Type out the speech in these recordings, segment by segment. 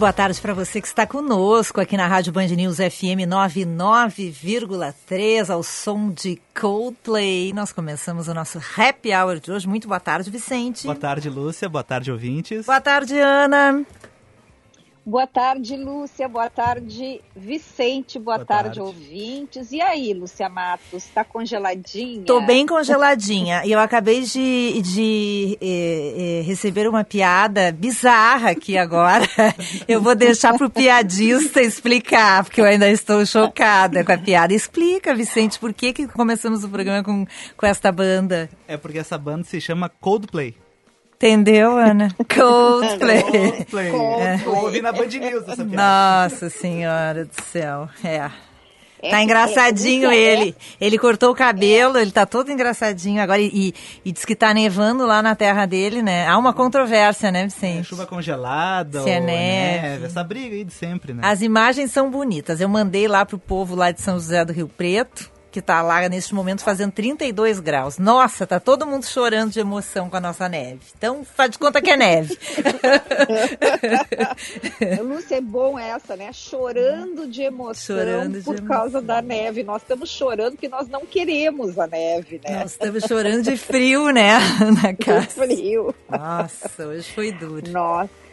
Boa tarde para você que está conosco aqui na Rádio Band News FM 99,3 ao som de Coldplay. Nós começamos o nosso Happy Hour de hoje. Muito boa tarde, Vicente. Boa tarde, Lúcia. Boa tarde, ouvintes. Boa tarde, Ana. Boa tarde, Lúcia. Boa tarde, Vicente. Boa, Boa tarde, tarde, ouvintes. E aí, Lúcia Matos, está congeladinha? Tô bem congeladinha. e eu acabei de, de eh, eh, receber uma piada bizarra aqui agora. eu vou deixar pro piadista explicar, porque eu ainda estou chocada com a piada. Explica, Vicente, por que, que começamos o programa com, com esta banda? É porque essa banda se chama Coldplay. Entendeu, Ana? Coldplay. Coldplay. É. Eu ouvi na Band News essa piada. Nossa senhora do céu. É. É, tá engraçadinho é, ele. Ele cortou o cabelo, ele tá todo engraçadinho agora. E, e diz que tá nevando lá na terra dele, né? Há uma controvérsia, né, Vicente? É, chuva congelada, Se é neve. neve. Essa briga aí de sempre, né? As imagens são bonitas. Eu mandei lá pro povo lá de São José do Rio Preto que está lá neste momento fazendo 32 graus. Nossa, tá todo mundo chorando de emoção com a nossa neve. Então, faz de conta que é neve. Lúcia, é bom essa, né? Chorando de emoção chorando por causa da neve. Nós estamos chorando porque nós não queremos a neve, né? Nós estamos chorando de frio, né, na casa. De frio. Nossa, hoje foi duro. Nossa.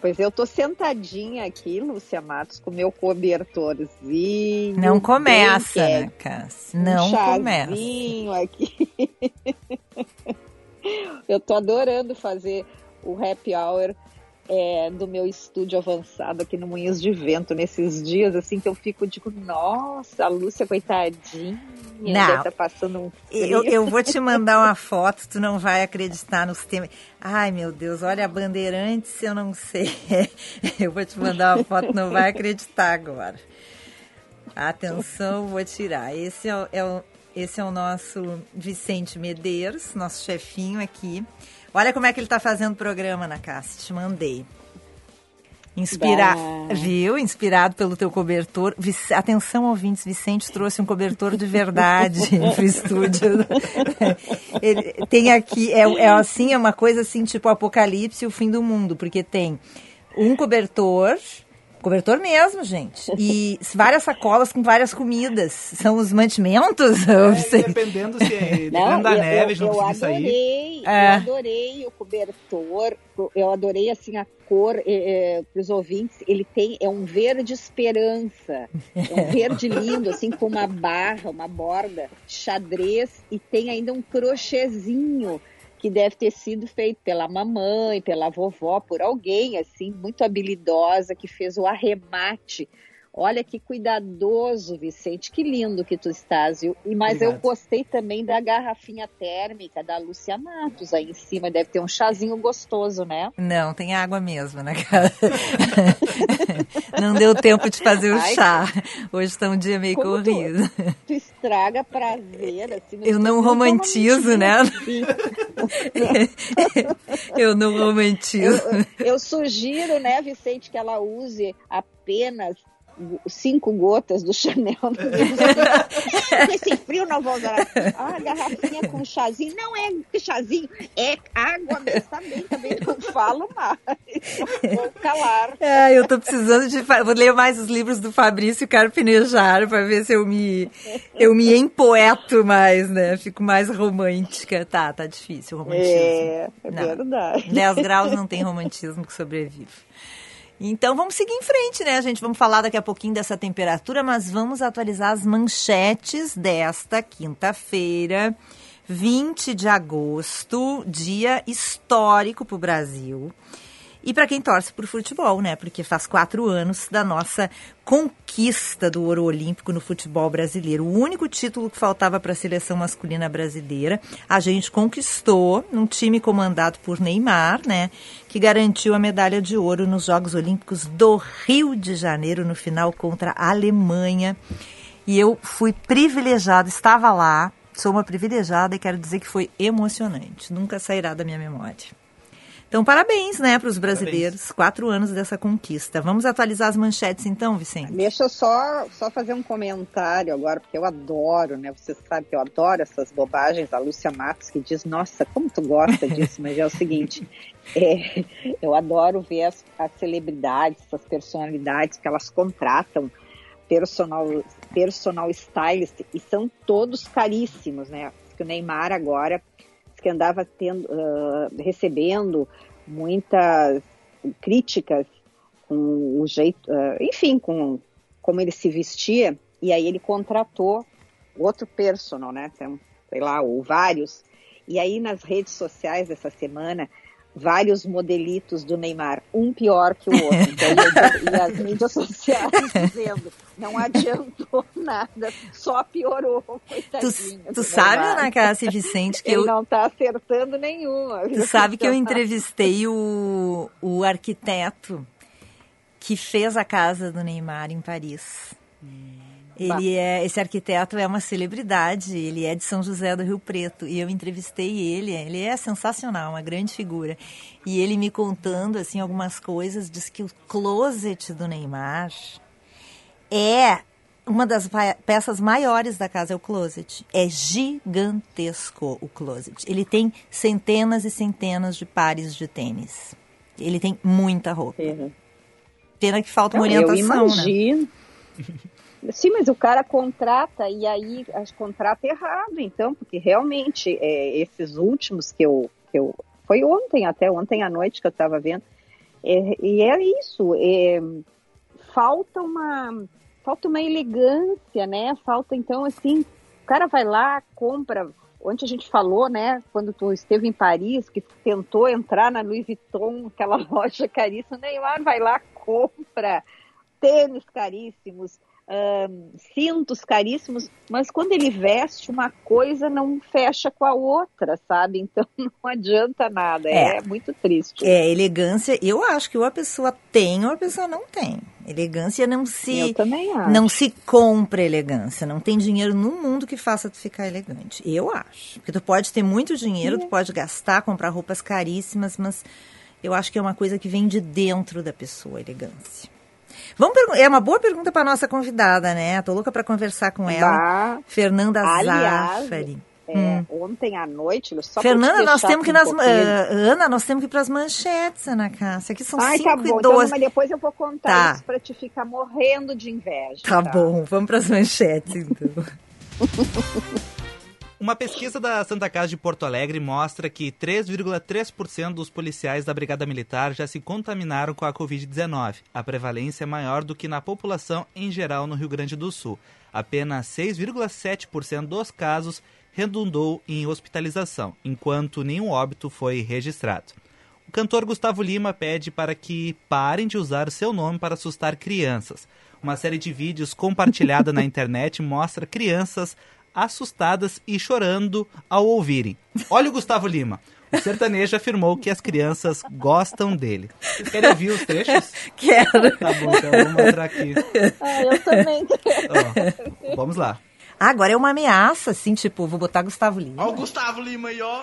Pois eu tô sentadinha aqui, Lúcia Matos, com meu cobertorzinho. Não começa, né, Cássia? Não um começa. aqui. eu tô adorando fazer o happy hour é, do meu estúdio avançado aqui no Moinhos de Vento, nesses dias assim que eu fico, digo, nossa, a Lúcia, coitadinha, não, tá passando um eu, eu vou te mandar uma foto, tu não vai acreditar nos temas. Ai, meu Deus, olha a Bandeirantes, eu não sei. Eu vou te mandar uma foto, não vai acreditar agora. Atenção, vou tirar. Esse é, é esse é o nosso Vicente Medeiros, nosso chefinho aqui. Olha como é que ele está fazendo o programa na Cássia, te mandei. Inspira... Viu? Inspirado pelo teu cobertor. Atenção, ouvintes, Vicente trouxe um cobertor de verdade para o estúdio. Ele tem aqui, é, é assim, é uma coisa assim, tipo Apocalipse e o fim do mundo, porque tem um cobertor Cobertor mesmo, gente. E várias sacolas com várias comidas. São os mantimentos? É, dependendo se é dependendo não, da eu, neve, eu, não eu adorei, sair. É. Eu adorei o cobertor. Eu adorei, assim, a cor é, para os ouvintes. Ele tem, é um verde esperança. É um verde lindo, assim, com uma barra, uma borda, xadrez. E tem ainda um crochêzinho que deve ter sido feito pela mamãe, pela vovó, por alguém assim muito habilidosa que fez o arremate Olha que cuidadoso, Vicente. Que lindo que tu estás, viu? E, mas Obrigado. eu gostei também da garrafinha térmica da Lúcia Matos aí em cima. Deve ter um chazinho gostoso, né? Não, tem água mesmo, né, cara? Não deu tempo de fazer o Ai, chá. Hoje está um dia meio corrido. Tu, tu, estraga prazer, assim. Eu não romantizo, né? eu não romantizo. Eu, eu sugiro, né, Vicente, que ela use apenas cinco gotas do Chanel. Esse frio não vou usar. Ah, garrafinha com chazinho. Não é chazinho, é água mesmo. Também, também não falo mais. Vou calar. É, eu tô precisando de... Vou ler mais os livros do Fabrício Carpinejar para ver se eu me, eu me empoeto mais, né? Fico mais romântica. Tá, tá difícil o romantismo. É, é não. verdade. 10 graus não tem romantismo que sobrevive. Então vamos seguir em frente, né, gente? Vamos falar daqui a pouquinho dessa temperatura, mas vamos atualizar as manchetes desta quinta-feira, 20 de agosto, dia histórico para o Brasil. E para quem torce por futebol, né? Porque faz quatro anos da nossa conquista do ouro olímpico no futebol brasileiro. O único título que faltava para a seleção masculina brasileira, a gente conquistou num time comandado por Neymar, né? Que garantiu a medalha de ouro nos Jogos Olímpicos do Rio de Janeiro no final contra a Alemanha. E eu fui privilegiada, estava lá, sou uma privilegiada e quero dizer que foi emocionante. Nunca sairá da minha memória. Então, parabéns, né, para os brasileiros. Parabéns. Quatro anos dessa conquista. Vamos atualizar as manchetes, então, Vicente? Deixa eu só, só fazer um comentário agora, porque eu adoro, né? Você sabe que eu adoro essas bobagens da Lúcia Matos, que diz, nossa, como tu gosta disso, mas é o seguinte. É, eu adoro ver as, as celebridades, essas personalidades que elas contratam personal, personal stylist e são todos caríssimos, né? Que o Neymar agora que andava tendo, uh, recebendo muitas críticas com o jeito, uh, enfim, com como ele se vestia, e aí ele contratou outro personal, né? Sei lá, ou vários. E aí nas redes sociais dessa semana vários modelitos do Neymar, um pior que o outro. Então, e as mídias sociais dizendo, não adiantou nada, só piorou. Tu, tu sabe, Ana Cássia Vicente, que Ele eu... não está acertando nenhuma. Tu sabe que eu entrevistei o, o arquiteto que fez a casa do Neymar em Paris. Hum. Ele é, esse arquiteto é uma celebridade, ele é de São José do Rio Preto e eu entrevistei ele, ele é sensacional, uma grande figura. E ele me contando assim algumas coisas, diz que o closet do Neymar é uma das peças maiores da casa é o closet. É gigantesco o closet. Ele tem centenas e centenas de pares de tênis. Ele tem muita roupa. Pena que falta uma orientação, eu né? imagino. né? Sim, mas o cara contrata e aí contrata errado, então, porque realmente é, esses últimos que eu, que eu. Foi ontem, até ontem à noite que eu estava vendo. É, e é isso. É, falta uma. Falta uma elegância, né? Falta, então, assim, o cara vai lá, compra. Ontem a gente falou, né, quando tu esteve em Paris, que tentou entrar na Louis Vuitton, aquela loja caríssima, Neymar vai lá, compra tênis caríssimos, um, cintos caríssimos, mas quando ele veste uma coisa não fecha com a outra, sabe? Então não adianta nada, é, é muito triste. É, elegância, eu acho que ou a pessoa tem ou a pessoa não tem. Elegância não se não se compra elegância, não tem dinheiro no mundo que faça tu ficar elegante. Eu acho. Porque tu pode ter muito dinheiro, é. tu pode gastar, comprar roupas caríssimas, mas eu acho que é uma coisa que vem de dentro da pessoa, elegância. Vamos é uma boa pergunta para nossa convidada, né? Tô louca para conversar com ela. Bah, Fernanda aliás, Zaffari. É, hum. Ontem à noite, só Fernanda, nós temos que nas, uh, Ana, nós temos que ir para as manchetes, Ana Cássia. Aqui são 5 tá bom. e 12. Então, mas depois eu vou contar tá. isso para te ficar morrendo de inveja. Tá, tá? bom, vamos para as manchetes então. Uma pesquisa da Santa Casa de Porto Alegre mostra que 3,3% dos policiais da Brigada Militar já se contaminaram com a Covid-19. A prevalência é maior do que na população em geral no Rio Grande do Sul. Apenas 6,7% dos casos redundou em hospitalização, enquanto nenhum óbito foi registrado. O cantor Gustavo Lima pede para que parem de usar seu nome para assustar crianças. Uma série de vídeos compartilhada na internet mostra crianças assustadas e chorando ao ouvirem. Olha o Gustavo Lima. O sertanejo afirmou que as crianças gostam dele. Vocês querem ouvir os trechos? Quero. Tá bom, então eu vou mostrar aqui. Ah, eu também quero. Ó, vamos lá. Ah, agora é uma ameaça, assim, tipo, vou botar Gustavo Lima. Ó o Gustavo Lima aí, ó.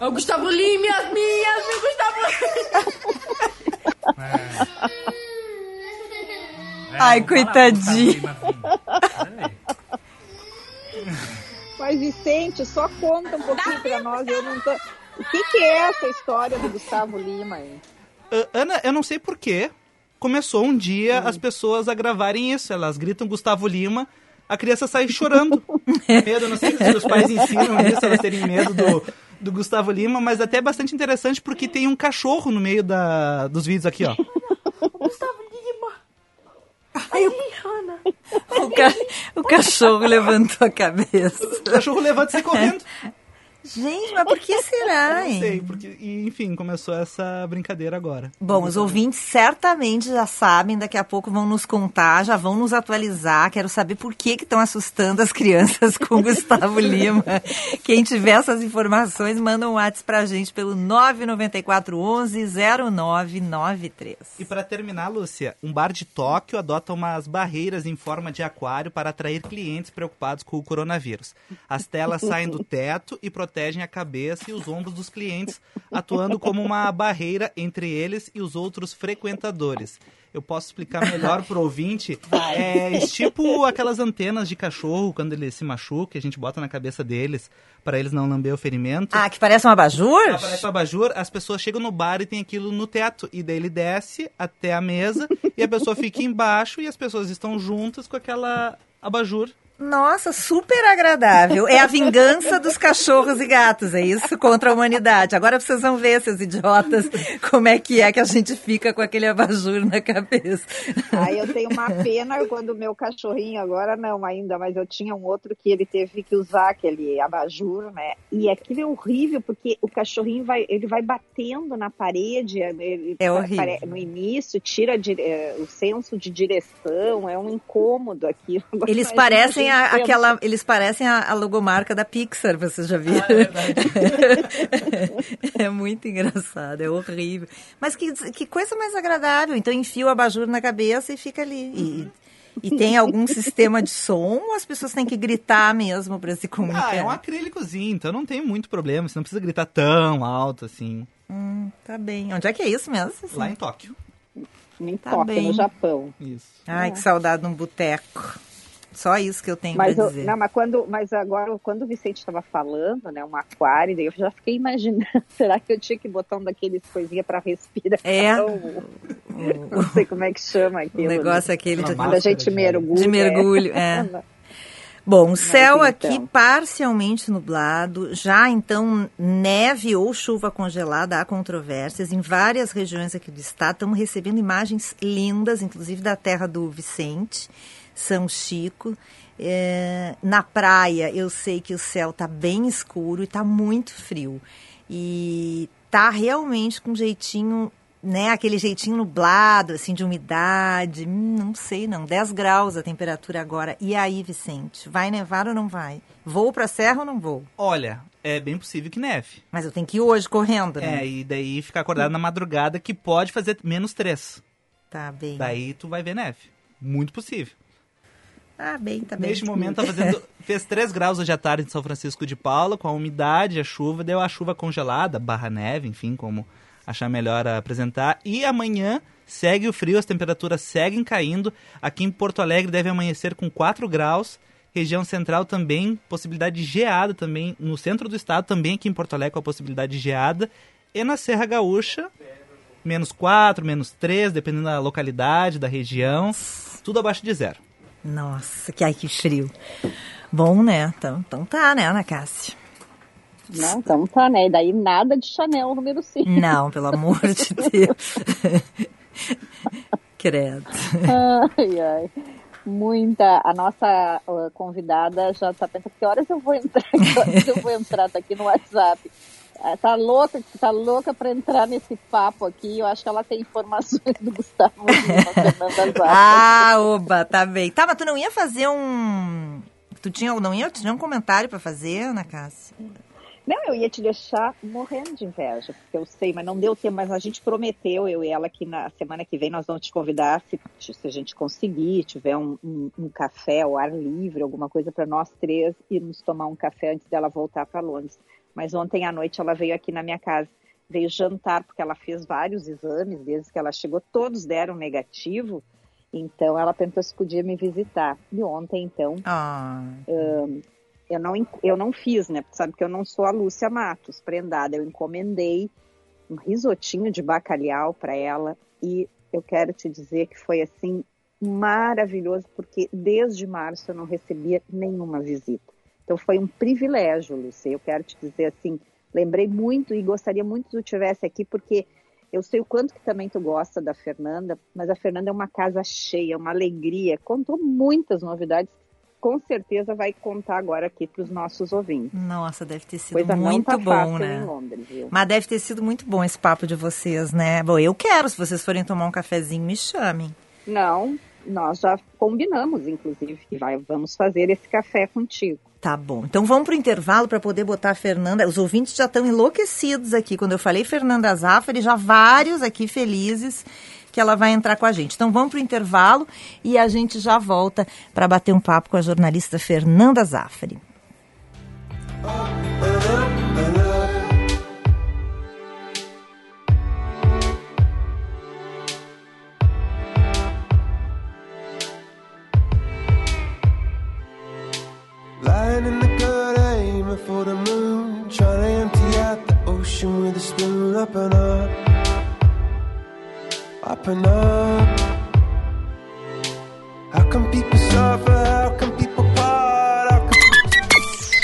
Ó o Gustavo Lima, minhas minhas, meu Gustavo Lima. É. É, Ai, coitadinho. Mas, Vicente, só conta um pouquinho pra nós. Eu não tô... O que, que é essa história do Gustavo Lima aí? Uh, Ana, eu não sei porquê. Começou um dia hum. as pessoas a gravarem isso. Elas gritam Gustavo Lima, a criança sai chorando. medo, não sei se os pais ensinam isso, elas terem medo do, do Gustavo Lima, mas até bastante interessante porque tem um cachorro no meio da, dos vídeos aqui, ó. Gustavo Rihanna. O, ca... o cachorro levantou a cabeça. O cachorro levanta e sai correndo. Gente, mas por que será, hein? Não sei, porque, enfim, começou essa brincadeira agora. Bom, os ouvintes certamente já sabem, daqui a pouco vão nos contar, já vão nos atualizar. Quero saber por que estão assustando as crianças com Gustavo Lima. Quem tiver essas informações, manda um WhatsApp pra gente pelo 994 11 0993. E para terminar, Lúcia, um bar de Tóquio adota umas barreiras em forma de aquário para atrair clientes preocupados com o coronavírus. As telas saem do teto e protegem protegem a cabeça e os ombros dos clientes, atuando como uma barreira entre eles e os outros frequentadores. Eu posso explicar melhor pro ouvinte. É tipo aquelas antenas de cachorro quando ele se machuca, a gente bota na cabeça deles para eles não lamber o ferimento. Ah, que parece um abajur? Ah, parece um abajur. As pessoas chegam no bar e tem aquilo no teto. E daí ele desce até a mesa e a pessoa fica embaixo e as pessoas estão juntas com aquela abajur nossa, super agradável. É a vingança dos cachorros e gatos, é isso? Contra a humanidade. Agora vocês vão ver, seus idiotas, como é que é que a gente fica com aquele abajur na cabeça. Aí eu tenho uma pena quando o meu cachorrinho, agora não ainda, mas eu tinha um outro que ele teve que usar aquele abajur, né? E aquilo é horrível, porque o cachorrinho vai, ele vai batendo na parede, ele, é horrível. no início, tira é, o senso de direção, é um incômodo aquilo. Eles parecem parecem a, aquela, eles parecem a, a, logomarca da Pixar, vocês já viram? Ah, é, é, muito engraçado, é horrível. Mas que, que coisa mais agradável. Então enfia o abajur na cabeça e fica ali. E, e tem algum sistema de som ou as pessoas têm que gritar mesmo para se comunicar? Ah, é um acrílicozinho, então não tem muito problema. Você não precisa gritar tão alto assim. Hum, tá bem. Onde é que é isso mesmo? Assim? Lá em Tóquio. Em tá Tóquio, bem. no Japão. Isso. Ai, é. que saudade de um boteco. Só isso que eu tenho para dizer. Não, mas quando, mas agora quando o Vicente estava falando, né, um aquário, daí eu já fiquei imaginando, será que eu tinha que botar um daqueles coisinha para respirar? É. não sei como é que chama aquilo. O negócio aquele de quando a gente mergulha. De mergulho, é. é. Bom, o céu aqui então. parcialmente nublado, já então neve ou chuva congelada, há controvérsias. Em várias regiões aqui do estado estamos recebendo imagens lindas, inclusive da terra do Vicente. São Chico. É, na praia, eu sei que o céu está bem escuro e está muito frio. E tá realmente com jeitinho, né? Aquele jeitinho nublado, assim, de umidade. Hum, não sei, não. 10 graus a temperatura agora. E aí, Vicente? Vai nevar ou não vai? Vou para a serra ou não vou? Olha, é bem possível que neve. Mas eu tenho que ir hoje correndo, né? É, e daí ficar acordado na madrugada que pode fazer menos 3. Tá bem. Daí tu vai ver neve. Muito possível. Ah, bem, tá bem. Neste momento tá fazendo, fez 3 graus hoje à tarde em São Francisco de Paula, com a umidade, a chuva, deu a chuva congelada, barra neve, enfim, como achar melhor apresentar. E amanhã segue o frio, as temperaturas seguem caindo. Aqui em Porto Alegre deve amanhecer com 4 graus. Região central também, possibilidade de geada também. No centro do estado, também aqui em Porto Alegre, com a possibilidade de geada. E na Serra Gaúcha, menos 4, menos 3, dependendo da localidade, da região. Tudo abaixo de zero. Nossa, que ai que frio. Bom, né? Então, então tá, né, Ana Cássia? Não, então tá, né? E daí nada de Chanel número 5. Não, pelo amor de Deus. Credo. Ai, ai. Muita. A nossa convidada já tá pensando que horas eu vou entrar, que horas eu vou entrar, tá aqui no WhatsApp. É, tá louca, tá louca para entrar nesse papo aqui. Eu acho que ela tem informações do Gustavo Ah, oba, tá bem. Tá, mas tu não ia fazer um. Tu tinha, não ia, tinha um comentário para fazer, Ana Cássia? Não, eu ia te deixar morrendo de inveja, porque eu sei, mas não deu tempo. Mas a gente prometeu, eu e ela, que na semana que vem nós vamos te convidar, se, se a gente conseguir, tiver um, um, um café ao ar livre, alguma coisa para nós três, irmos tomar um café antes dela voltar para Londres. Mas ontem à noite ela veio aqui na minha casa, veio jantar, porque ela fez vários exames desde que ela chegou, todos deram negativo. Então ela pensou se podia me visitar. E ontem, então, ah. um, eu, não, eu não fiz, né? Porque sabe que eu não sou a Lúcia Matos, prendada. Eu encomendei um risotinho de bacalhau para ela e eu quero te dizer que foi assim maravilhoso, porque desde março eu não recebia nenhuma visita. Então foi um privilégio, Lucia. Eu quero te dizer assim, lembrei muito e gostaria muito que tu tivesse aqui, porque eu sei o quanto que também tu gosta da Fernanda, mas a Fernanda é uma casa cheia, uma alegria, contou muitas novidades com certeza vai contar agora aqui para os nossos ouvintes. Nossa, deve ter sido Coisa muito tá bom, né? Londres, Mas deve ter sido muito bom esse papo de vocês, né? Bom, eu quero, se vocês forem tomar um cafezinho, me chamem. Não, nós já combinamos, inclusive, que vai, vamos fazer esse café contigo. Tá bom. Então vamos para o intervalo para poder botar a Fernanda. Os ouvintes já estão enlouquecidos aqui. Quando eu falei Fernanda Zaffari, já vários aqui felizes que ela vai entrar com a gente. Então vamos para o intervalo e a gente já volta para bater um papo com a jornalista Fernanda Zaffari. For the moon Trying to empty out the ocean with a spoon up and up up and up. How come people suffer? How come people part? How come...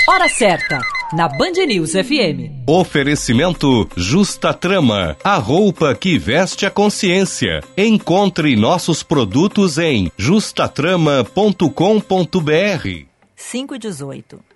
Hora certa, na Band News FM. Oferecimento Justa Trama, a roupa que veste a consciência. Encontre nossos produtos em justatrama.com.br. 5 e 18.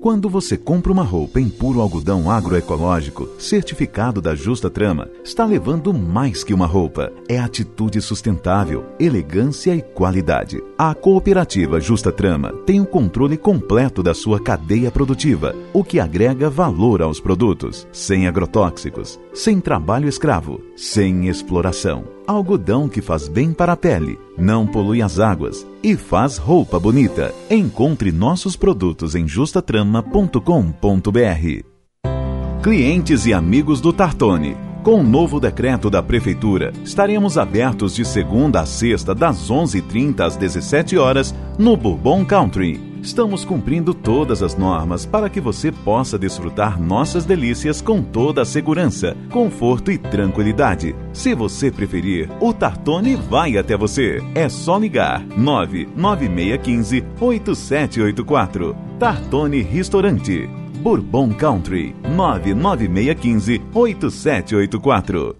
Quando você compra uma roupa em puro algodão agroecológico, certificado da Justa Trama, está levando mais que uma roupa. É atitude sustentável, elegância e qualidade. A cooperativa Justa Trama tem o controle completo da sua cadeia produtiva, o que agrega valor aos produtos, sem agrotóxicos, sem trabalho escravo, sem exploração. Algodão que faz bem para a pele, não polui as águas e faz roupa bonita. Encontre nossos produtos em justatrama.com.br. Clientes e amigos do Tartone. Com o novo decreto da Prefeitura, estaremos abertos de segunda a sexta, das 11h30 às 17 horas no Bourbon Country Estamos cumprindo todas as normas para que você possa desfrutar nossas delícias com toda a segurança, conforto e tranquilidade. Se você preferir, o Tartone vai até você. É só ligar 99615 8784. Tartone Restaurante. Bourbon Country 99615 8784.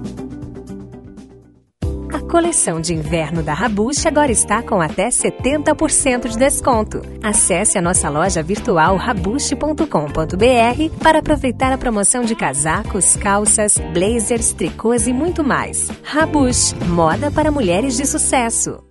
coleção de inverno da Rabush agora está com até 70% de desconto. Acesse a nossa loja virtual rabush.com.br para aproveitar a promoção de casacos, calças, blazers, tricôs e muito mais. Rabush, moda para mulheres de sucesso.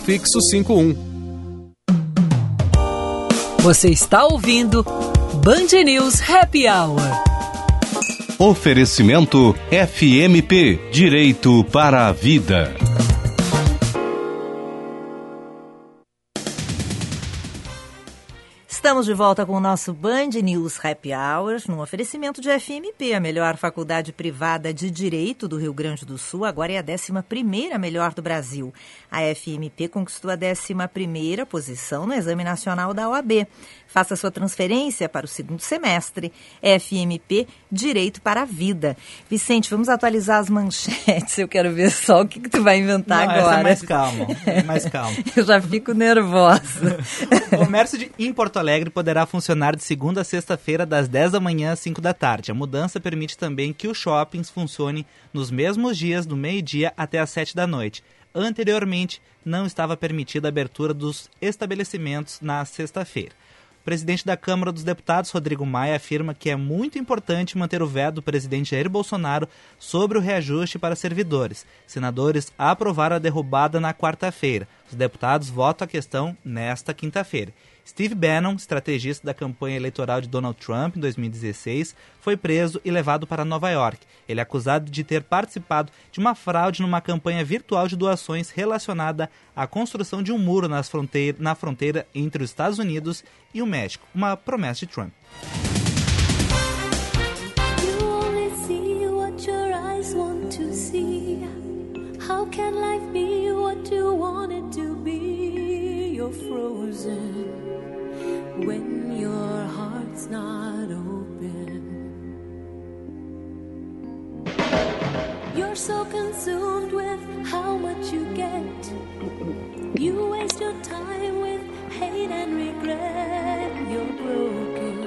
prefixo 51. Você está ouvindo Band News Happy Hour. Oferecimento FMP Direito para a Vida. Estamos de volta com o nosso Band News Happy Hours, num oferecimento de FMP, a melhor faculdade privada de Direito do Rio Grande do Sul, agora é a 11ª melhor do Brasil. A FMP conquistou a 11ª posição no Exame Nacional da OAB. Faça sua transferência para o segundo semestre. FMP Direito para a Vida. Vicente, vamos atualizar as manchetes. Eu quero ver só o que, que tu vai inventar Não, agora. Essa é mais calma, é mais calma. Eu já fico nervosa. o comércio de, em Porto Alegre poderá funcionar de segunda a sexta-feira, das 10 da manhã às 5 da tarde. A mudança permite também que os shoppings funcionem nos mesmos dias, do meio-dia até às 7 da noite. Anteriormente, não estava permitida a abertura dos estabelecimentos na sexta-feira. Presidente da Câmara dos Deputados, Rodrigo Maia, afirma que é muito importante manter o veto do presidente Jair Bolsonaro sobre o reajuste para servidores. Senadores aprovaram a derrubada na quarta-feira. Os deputados votam a questão nesta quinta-feira. Steve Bannon, estrategista da campanha eleitoral de Donald Trump em 2016, foi preso e levado para Nova York. Ele é acusado de ter participado de uma fraude numa campanha virtual de doações relacionada à construção de um muro nas fronteira, na fronteira entre os Estados Unidos e o México, uma promessa de Trump. Not open. You're so consumed with how much you get. You waste your time with hate and regret. You're broken.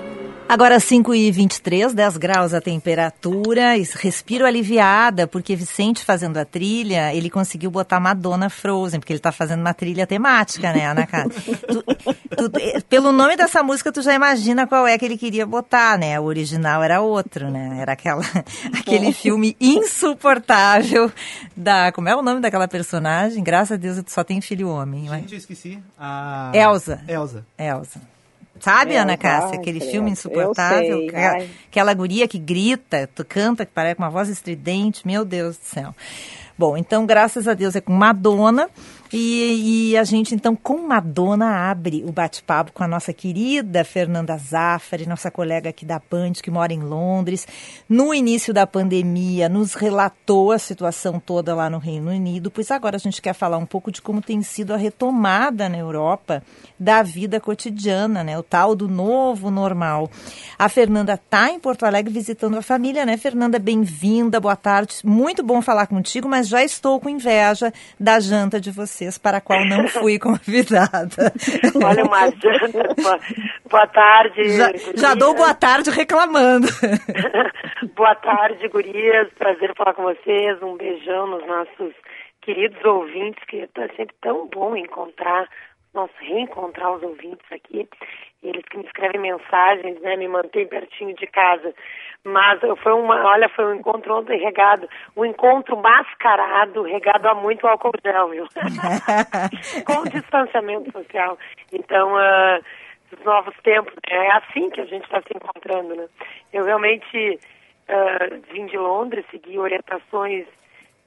Agora 5 e 23 10 graus a temperatura, respiro aliviada, porque Vicente fazendo a trilha, ele conseguiu botar Madonna Frozen, porque ele está fazendo uma trilha temática, né, Ana tu, tu, eh, pelo nome dessa música, tu já imagina qual é que ele queria botar, né? O original era outro, né? Era aquela, aquele filme insuportável da... Como é o nome daquela personagem? Graças a Deus, só tem filho homem. Gente, eu esqueci. A... Elsa. Elsa. Elsa. Sabe, É, Ana Cássia? Aquele filme insuportável. sei, aquela, aquela guria que grita, tu canta, que parece com uma voz estridente. Meu Deus do céu. Bom, então, graças a Deus, é com Madonna. E, e a gente, então, com Madonna, abre o bate-papo com a nossa querida Fernanda Zaffari, nossa colega aqui da Band, que mora em Londres. No início da pandemia, nos relatou a situação toda lá no Reino Unido, pois agora a gente quer falar um pouco de como tem sido a retomada na Europa da vida cotidiana, né? O tal do novo normal. A Fernanda está em Porto Alegre visitando a família, né? Fernanda, bem-vinda, boa tarde. Muito bom falar contigo, mas já estou com inveja da janta de vocês, para a qual não fui convidada. Olha, uma janta. Boa, tarde. Já, já dou boa tarde reclamando. boa tarde, gurias. Prazer falar com vocês. Um beijão nos nossos queridos ouvintes, que é sempre tão bom encontrar, nós reencontrar os ouvintes aqui. Eles que me escrevem mensagens, né, me mantêm pertinho de casa. Mas foi uma, olha, foi um encontro ontem regado, um encontro mascarado, regado a muito álcool gel, viu? Com distanciamento social. Então, ah, os novos tempos, é assim que a gente está se encontrando, né? Eu realmente ah, vim de Londres, segui orientações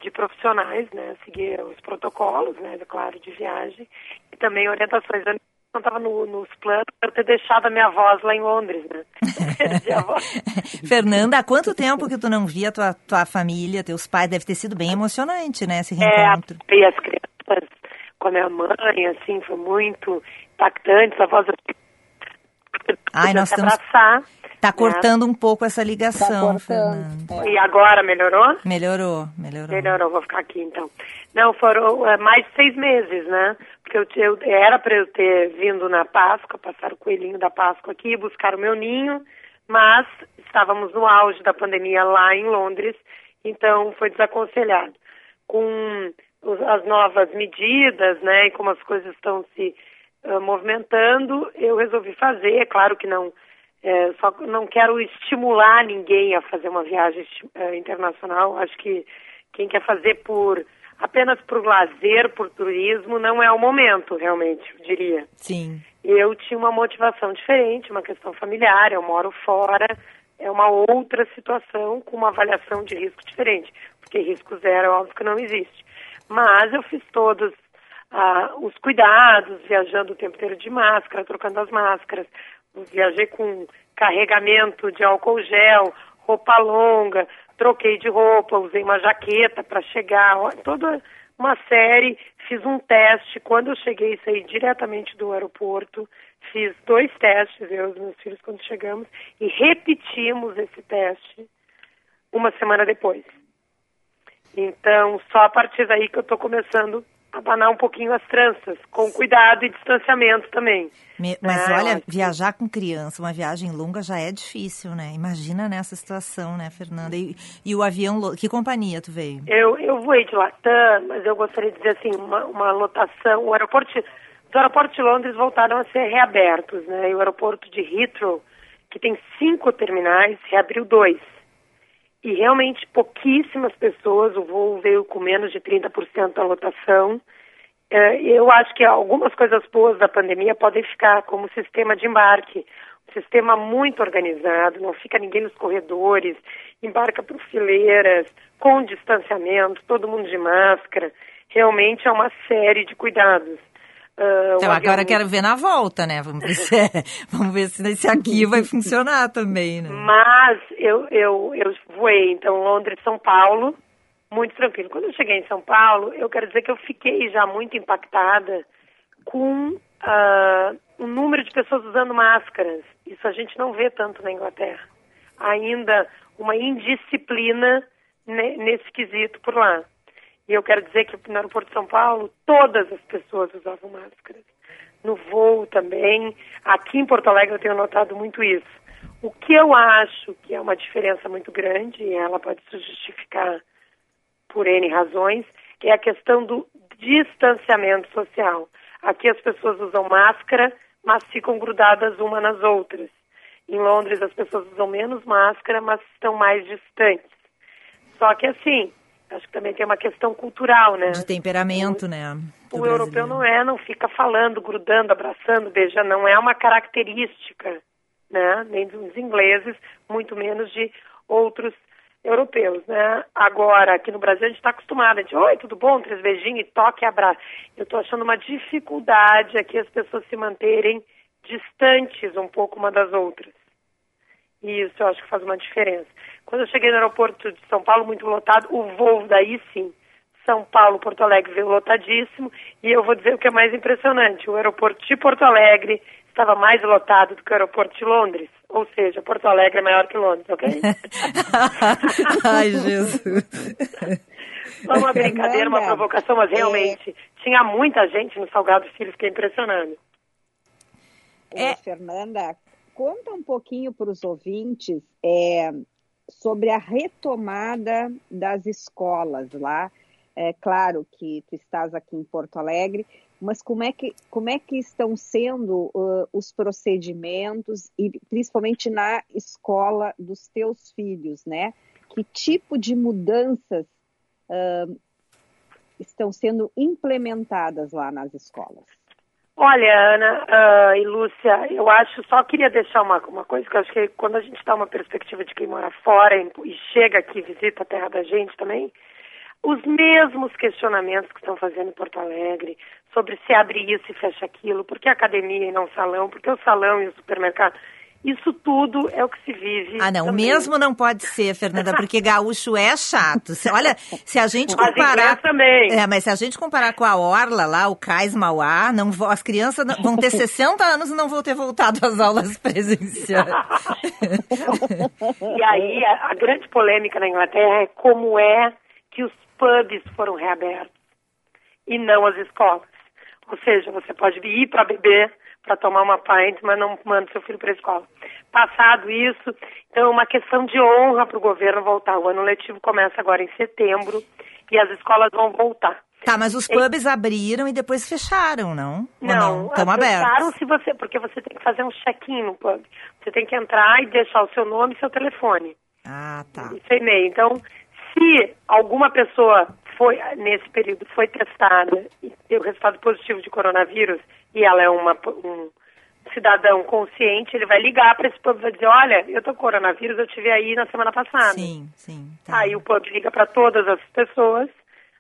de profissionais, né? Segui os protocolos, né? Claro, de viagem e também orientações. Estava no, nos planos para ter deixado a minha voz lá em Londres, né? Fernanda, há quanto tempo que tu não via tua, tua família, teus pais? Deve ter sido bem emocionante, né, esse É, reencontro. e as crianças com a minha mãe, assim, foi muito impactante. A voz Ai, nós estamos... abraçar. Tá né? cortando um pouco essa Tá ligação. Fernanda. E agora melhorou? Melhorou, melhorou. Melhorou, vou ficar aqui então. Não, foram é, mais de seis meses, né? Porque eu, eu- era para eu ter vindo na Páscoa, passar o coelhinho da Páscoa aqui, buscar o meu ninho, mas estávamos no auge da pandemia lá em Londres, então foi desaconselhado. Com as novas medidas, né, e como as coisas estão se ah, movimentando, eu resolvi fazer. É claro que não, é, só não quero estimular ninguém a fazer uma viagem eh, internacional. Acho que quem quer fazer por apenas por lazer, por turismo, não é o momento, realmente, eu diria. Sim. Eu tinha uma motivação diferente, uma questão familiar, eu moro fora, é uma outra situação com uma avaliação de risco diferente, porque risco zero é óbvio que não existe. Mas eu fiz todos ah, os cuidados, viajando o tempo inteiro de máscara, trocando as máscaras, viajei com carregamento de álcool gel, roupa longa, troquei de roupa, usei uma jaqueta para chegar, toda uma série, fiz um teste. Quando eu cheguei, saí diretamente do aeroporto, fiz dois testes, eu e os meus filhos, quando chegamos, e repetimos esse teste uma semana depois. Então, só a partir daí que eu estou começando abanar um pouquinho as tranças, com cuidado e distanciamento também. Me- mas É, olha, viajar com criança, uma viagem longa já é difícil, né? Imagina nessa situação, né, Fernanda? E, e o avião, que companhia tu veio? Eu, eu voei de Latam, mas eu gostaria de dizer assim, uma, uma lotação, o aeroporto de aeroportos de Londres voltaram a ser reabertos, né? E o aeroporto de Heathrow, que tem cinco terminais, reabriu dois. E realmente pouquíssimas pessoas, o voo veio com menos de 30% da lotação. Eh, eu acho que algumas coisas boas da pandemia podem ficar como sistema de embarque. Um sistema muito organizado, não fica ninguém nos corredores, embarca por fileiras, com distanciamento, todo mundo de máscara. Realmente é uma série de cuidados. O Então, agora avião- quero ver na volta, né? Vamos ver se, é- vamos ver se esse aqui vai funcionar também, né? Mas eu, eu, eu voei, então, Londres, São Paulo, muito tranquilo. Quando eu cheguei em São Paulo, eu quero dizer que eu fiquei já muito impactada com ah, o número de pessoas usando máscaras. Isso a gente não vê tanto na Inglaterra. Ainda uma indisciplina ne- nesse quesito por lá. E eu quero dizer que no aeroporto de São Paulo, todas as pessoas usavam máscaras. No voo também. Aqui em Porto Alegre eu tenho notado muito isso. O que eu acho que é uma diferença muito grande, e ela pode se justificar por N razões, é a questão do distanciamento social. Aqui as pessoas usam máscara, mas ficam grudadas uma nas outras. Em Londres as pessoas usam menos máscara, mas estão mais distantes. Só que assim, acho que também tem uma questão cultural, né? De temperamento, né? do O europeu não é, não fica falando, grudando, abraçando, beijando, não é uma característica, né? Nem dos ingleses, muito menos de outros europeus, né? Agora, aqui no Brasil a gente está acostumado, a gente, oi, tudo bom? Três beijinhos, e toque e abraço. Eu estou achando uma dificuldade aqui as pessoas se manterem distantes um pouco uma das outras. Isso eu acho que faz uma diferença. Quando eu cheguei no aeroporto de São Paulo, muito lotado, o voo daí sim, São Paulo, Porto Alegre veio lotadíssimo. E eu vou dizer o que é mais impressionante: o aeroporto de Porto Alegre estava mais lotado do que o aeroporto de Londres. Ou seja, Porto Alegre é maior que Londres, ok? Ai, Jesus. Foi uma brincadeira, uma provocação, mas realmente tinha muita gente no Salgado Filho, fiquei impressionado. Ô, Fernanda, conta um pouquinho para os ouvintes é, sobre a retomada das escolas lá. É claro que tu estás aqui em Porto Alegre, mas como é que, como é que estão sendo uh, os procedimentos e principalmente na escola dos teus filhos, né? Que tipo de mudanças uh, estão sendo implementadas lá nas escolas? Olha, Ana ah, e Lúcia, eu acho, só queria deixar uma, uma coisa, que eu acho que quando a gente dá uma perspectiva de quem mora fora e, e chega aqui, visita a terra da gente também, os mesmos questionamentos que estão fazendo em Porto Alegre, sobre se abre isso e fecha aquilo, por que academia e não salão, por que o salão e o supermercado, isso tudo é o que se vive. Ah, não, também. mesmo não pode ser, Fernanda, porque gaúcho é chato. Olha, se a gente Mas comparar. inglês também. É, mas se a gente comparar com a Orla lá, o Cais Mauá, não, as crianças vão ter 60 anos e não vão ter voltado às aulas presenciais. E aí, a, a grande polêmica na Inglaterra é como é que os pubs foram reabertos e não as escolas. Ou seja, você pode ir para beber, para tomar uma pint, mas não manda seu filho para a escola. Passado isso, então é uma questão de honra para o governo voltar. O ano letivo começa agora em setembro e as escolas vão voltar. Tá, mas os pubs abriram e depois fecharam, não? Não, Estão abertos. fecharam se você, porque você tem que fazer um check-in no pub. Você tem que entrar e deixar o seu nome e seu telefone. Ah, tá. e seu e-mail. Então, se alguma pessoa foi nesse período foi testada e deu resultado positivo de coronavírus e ela é uma, um cidadão consciente, ele vai ligar para esse pub e vai dizer, olha, eu tô com coronavírus, eu tive aí na semana passada. Sim, sim. Aí o pub liga para todas as pessoas,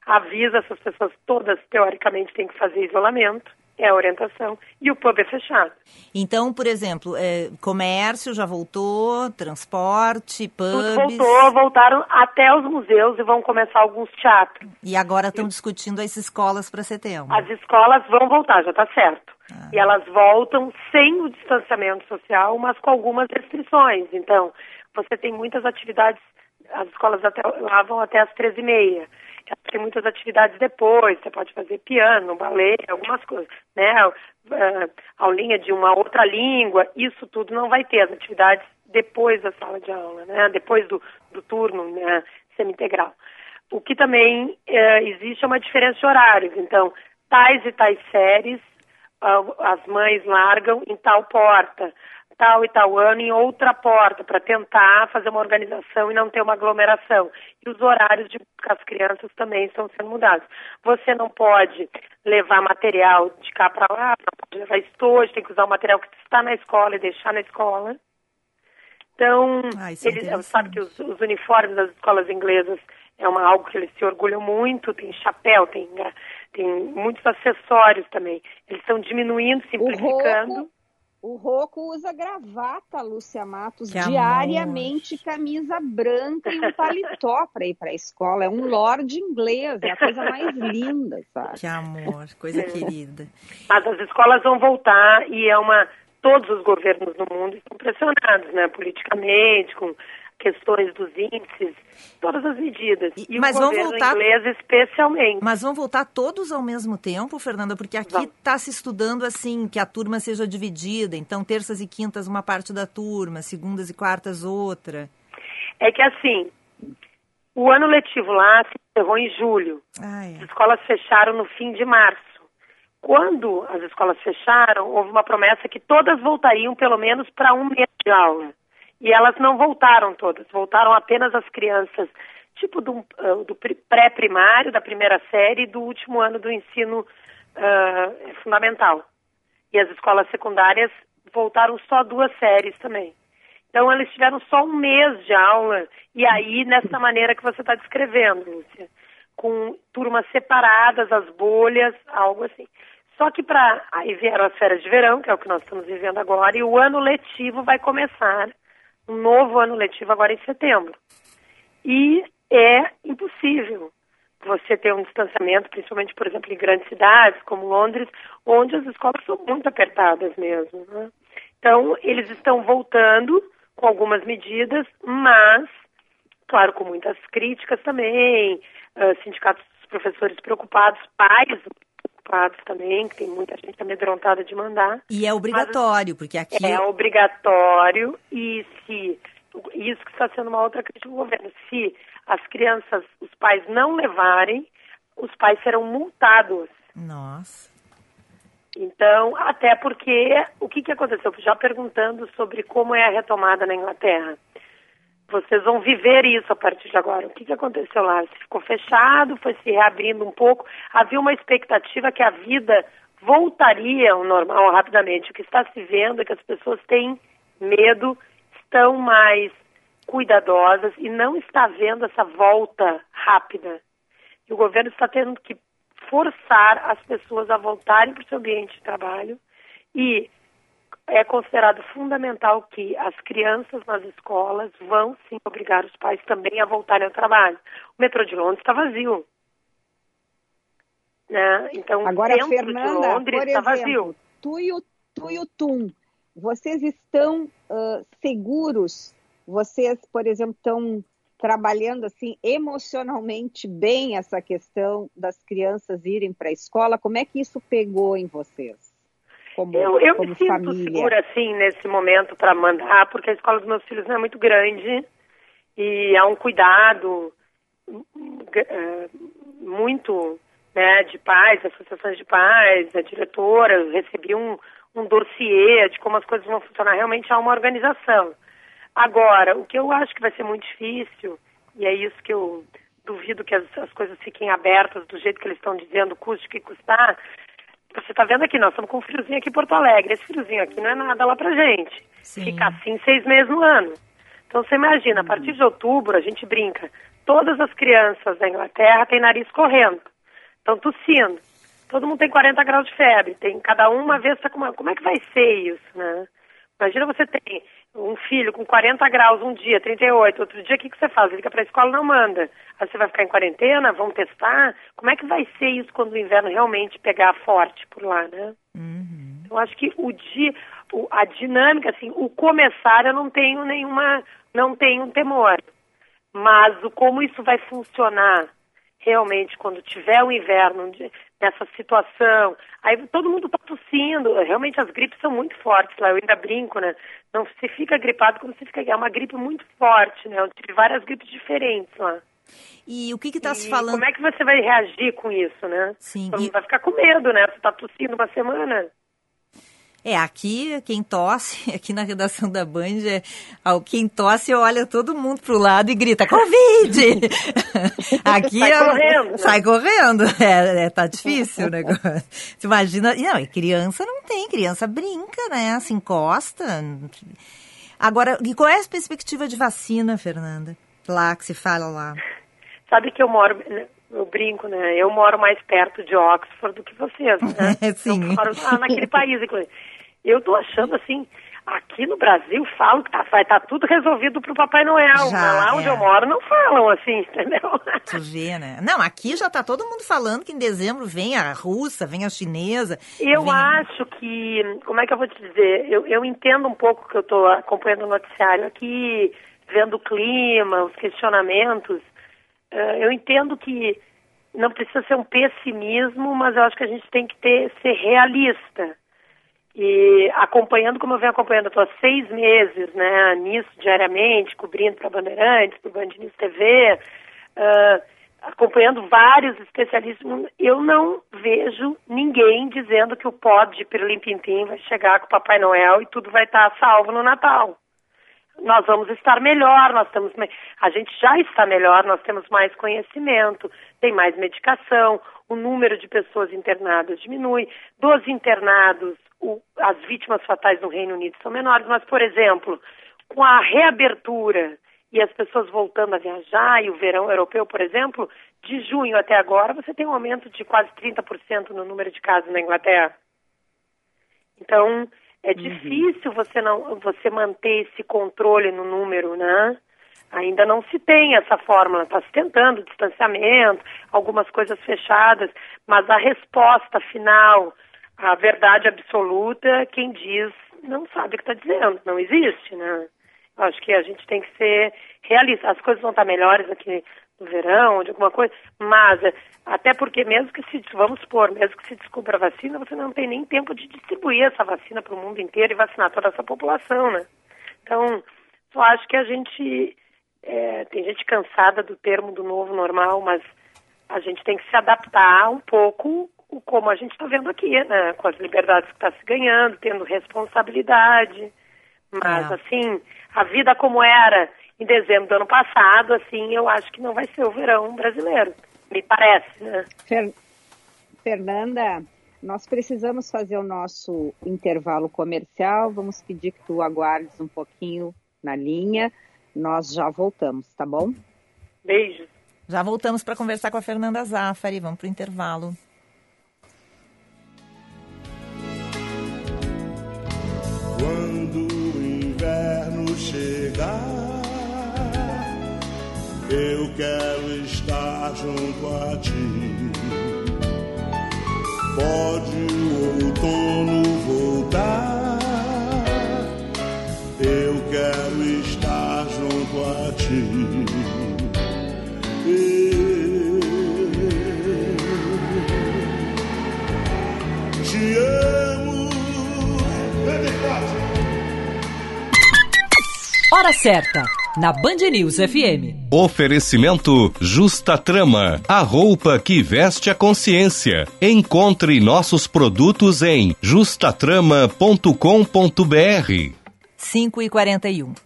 avisa essas pessoas todas, teoricamente, têm que fazer isolamento, é a orientação, e o pub é fechado. Então, por exemplo, é, comércio já voltou, transporte, Tudo pubs. voltou, voltaram até os museus e vão começar alguns teatros. E agora estão discutindo as escolas para setembro. As escolas vão voltar, já está certo. E elas voltam sem o distanciamento social, mas com algumas restrições. Então, você tem muitas atividades, as escolas até, lá vão até às 13h30. Tem muitas atividades depois, você pode fazer piano, balé, algumas coisas, né? Uh, aulinha de uma outra língua, isso tudo não vai ter, as atividades depois da sala de aula, né? Depois do, do turno né? semi-integral. O que também uh, existe é uma diferença de horários. Então, tais e tais séries ah, as mães largam em tal porta, tal e tal ano em outra porta, para tentar fazer uma organização e não ter uma aglomeração. E os horários de buscar as crianças também estão sendo mudados. Você não pode levar material de cá para lá, não pode levar estojo, tem que usar o material que está na escola e deixar na escola. Então, Ah, é eles, sabe que os, os uniformes das escolas inglesas é uma, algo que eles se orgulham muito, tem chapéu, tem, eh, tem muitos acessórios também. Eles estão diminuindo, simplificando. O Roco usa gravata, Lúcia Matos, Que amor. diariamente camisa branca e um paletó para ir para a escola. É um lord inglês, é a coisa mais linda, sabe? Que amor, coisa É. querida. Mas as escolas vão voltar e é uma. Todos os governos no mundo estão pressionados, né, politicamente, com questões dos índices, todas as medidas. E, mas o vão voltar- inglês especialmente. Mas vão voltar todos ao mesmo tempo, Fernanda? Porque aqui está se estudando assim, que a turma seja dividida. Então, terças e quintas uma parte da turma, segundas e quartas outra. É que assim, o ano letivo lá se encerrou em julho. Ah, é. As escolas fecharam no fim de março. Quando as escolas fecharam, houve uma promessa que todas voltariam pelo menos para um mês de aula. E elas não voltaram todas, voltaram apenas as crianças, tipo do, ah, do pri- pré-primário, da primeira série e do último ano do ensino ah, fundamental. E as escolas secundárias voltaram só duas séries também. Então, eles tiveram só um mês de aula, e aí, nessa maneira que você está descrevendo, Lúcia, com turmas separadas, as bolhas, algo assim. Só que para aí vieram as férias de verão, que é o que nós estamos vivendo agora, e o ano letivo vai começar, um novo ano letivo agora em setembro. E é impossível você ter um distanciamento, principalmente, por exemplo, em grandes cidades como Londres, onde as escolas são muito apertadas mesmo. né? Então, eles estão voltando com algumas medidas, mas, claro, com muitas críticas também, ah, sindicatos dos professores preocupados, pais também, que tem muita gente amedrontada de mandar. E é obrigatório, porque aqui. É obrigatório e se isso que está sendo uma outra crítica do governo, se as crianças, os pais não levarem, os pais serão multados. Nossa. Então, até porque o que, que aconteceu? Já perguntando sobre como é a retomada na Inglaterra. Vocês vão viver isso a partir de agora. O que, que aconteceu lá? Se ficou fechado, foi se reabrindo um pouco. Havia uma expectativa que a vida voltaria ao normal rapidamente. O que está se vendo é que as pessoas têm medo, estão mais cuidadosas e não está vendo essa volta rápida. E o governo está tendo que forçar as pessoas a voltarem para o seu ambiente de trabalho e é considerado fundamental que as crianças nas escolas vão sim obrigar os pais também a voltarem ao trabalho. O metrô de Londres está vazio. Né? Então, o Agora, de Fernanda, Londres por está vazio. tu e o, tu e o Tum, vocês estão ah, seguros? Vocês, por exemplo, estão trabalhando assim emocionalmente bem essa questão das crianças irem para a escola? Como é que isso pegou em vocês? Como, Eu, eu como me sinto família? segura, assim, nesse momento para mandar, porque a escola dos meus filhos não é muito grande e há um cuidado hum, eh, muito né, de pais, associações de pais, a diretora, eu recebi um, um dossiê de como as coisas vão funcionar. Realmente há uma organização. Agora, o que eu acho que vai ser muito difícil, e é isso que eu duvido que as, as coisas fiquem abertas do jeito que eles estão dizendo, custe o que custar, você está vendo aqui, nós estamos com um friozinho aqui em Porto Alegre. Esse friozinho aqui não é nada lá pra gente. Fica assim seis meses no ano. Então você imagina, a partir de outubro a gente brinca. Todas as crianças da Inglaterra têm nariz correndo. Estão tossindo. Todo mundo tem 40 graus de febre. Tem cada um uma vez tá com uma. Como é que vai ser isso, né? Imagina você tem um filho com 40 graus um dia, 38, outro dia, o que, que você faz? Liga para a escola não manda. Aí você vai ficar em quarentena, vão testar. Como é que vai ser isso quando o inverno realmente pegar forte por lá, né? Eu acho que o dia, o- a dinâmica, assim, o começar eu não tenho nenhuma, não tenho temor. Mas o como isso vai funcionar realmente quando tiver o inverno nessa situação, aí todo mundo está tossindo, realmente as gripes são muito fortes lá, eu ainda brinco, né? Não se fica gripado quando se fica, é uma gripe muito forte, né? Eu tive várias gripes diferentes lá. E o que que tá se falando? Como é que você vai reagir com isso, né? Sim, Todo e- vai ficar com medo, né? Você tá tossindo uma semana. É, aqui quem tosse, aqui na redação da Band, é, ao- quem tosse olha todo mundo pro lado e grita, Covid! aqui Sai é- correndo? Sai correndo. É, é, tá difícil o negócio. Você imagina. Não, e criança não tem, criança brinca, né? Se encosta. Agora, e qual é a perspectiva de vacina, Fernanda? Lá que se fala lá. Sabe que eu moro, eu brinco, né? Eu moro mais perto de Oxford do que vocês, né? Sim. Eu moro lá naquele país, inclusive. Eu tô achando assim, aqui no Brasil falam que tá, vai estar tudo resolvido pro Papai Noel. Já, mas lá onde é. eu moro não falam assim, entendeu? Tu vê, né? Não, aqui já tá todo mundo falando que em dezembro vem a russa, vem a chinesa. Eu vem- acho que, como é que eu vou te dizer? Eu, eu entendo um pouco que eu estou acompanhando o noticiário aqui, vendo o clima, os questionamentos. Eh, eu entendo que não precisa ser um pessimismo, mas eu acho que a gente tem que ter, ser realista. E acompanhando, como eu venho acompanhando, estou há seis meses né, nisso diariamente, cobrindo para Bandeirantes, para Band News TV, ah, acompanhando vários especialistas, eu não vejo ninguém dizendo que o pó de Pirlim Pintim vai chegar com o Papai Noel e tudo vai estar salvo no Natal. Nós vamos estar melhor, nós estamos, a gente já está melhor, nós temos mais conhecimento, tem mais medicação, o número de pessoas internadas diminui, dos internados, o- as vítimas fatais no Reino Unido são menores, mas, por exemplo, com a reabertura e as pessoas voltando a viajar, e o verão europeu, por exemplo, de junho até agora, você tem um aumento de quase 30% no número de casos na Inglaterra. Então, é difícil você não você manter esse controle no número, né? Ainda não se tem essa fórmula, está se tentando distanciamento, algumas coisas fechadas, mas a resposta final, a verdade absoluta, quem diz não sabe o que está dizendo, não existe, né? Eu acho que a gente tem que ser realista. As coisas vão estar melhores aqui no verão, de alguma coisa, mas eh, até porque mesmo que se, vamos supor, mesmo que se descubra a vacina, você não tem nem tempo de distribuir essa vacina para o mundo inteiro e vacinar toda essa população, né? Então, eu acho que a gente, eh, tem gente cansada do termo do novo normal, mas a gente tem que se adaptar um pouco como a gente está vendo aqui, né? Com as liberdades que está se ganhando, tendo responsabilidade. Mas, É. assim, a vida como era em dezembro do ano passado, assim, eu acho que não vai ser o verão brasileiro. Me parece, né? Fer- Fernanda, nós precisamos fazer o nosso intervalo comercial. Vamos pedir que tu aguardes um pouquinho na linha. Nós já voltamos, tá bom? Beijos. Já voltamos para conversar com a Fernanda Zaffari. Vamos pro intervalo. Inverno chegar, eu quero estar junto a ti. Pode o outono Hora certa, na Band News FM. Oferecimento Justa Trama, a roupa que veste a consciência. Encontre nossos produtos em justatrama.com.br. 5 e 41.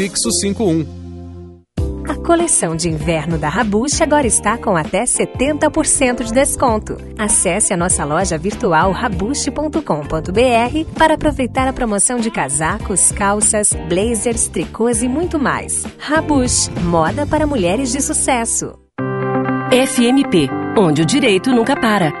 prefixo 51. A coleção de inverno da Rabush agora está com até 70% de desconto. Acesse a nossa loja virtual rabush.com.br para aproveitar a promoção de casacos, calças, blazers, tricôs e muito mais. Rabush, moda para mulheres de sucesso. FMP, onde o direito nunca para.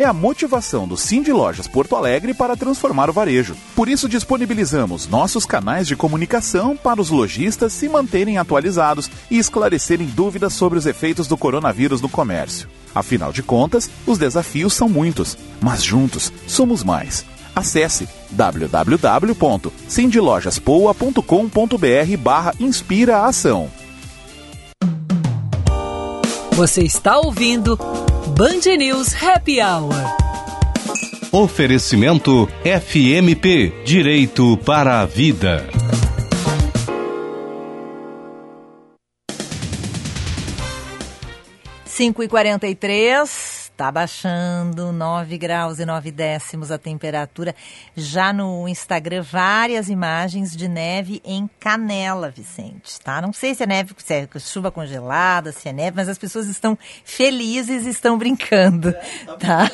é a motivação do Cindy Lojas Porto Alegre para transformar o varejo. Por isso, disponibilizamos nossos canais de comunicação para os lojistas se manterem atualizados e esclarecerem dúvidas sobre os efeitos do coronavírus no comércio. Afinal de contas, os desafios são muitos, mas juntos somos mais. Acesse www.cindylojaspoa.com.br barra Inspira Ação. Você está ouvindo Band News Happy Hour. Oferecimento FMP Direito para a Vida. Cinco e quarenta e três, tá baixando 9 graus e 9 décimos a temperatura. Já no Instagram, várias imagens de neve em Canela, Vicente, tá? Não sei se é neve, se é chuva congelada, se é neve, mas as pessoas estão felizes e estão brincando, tá?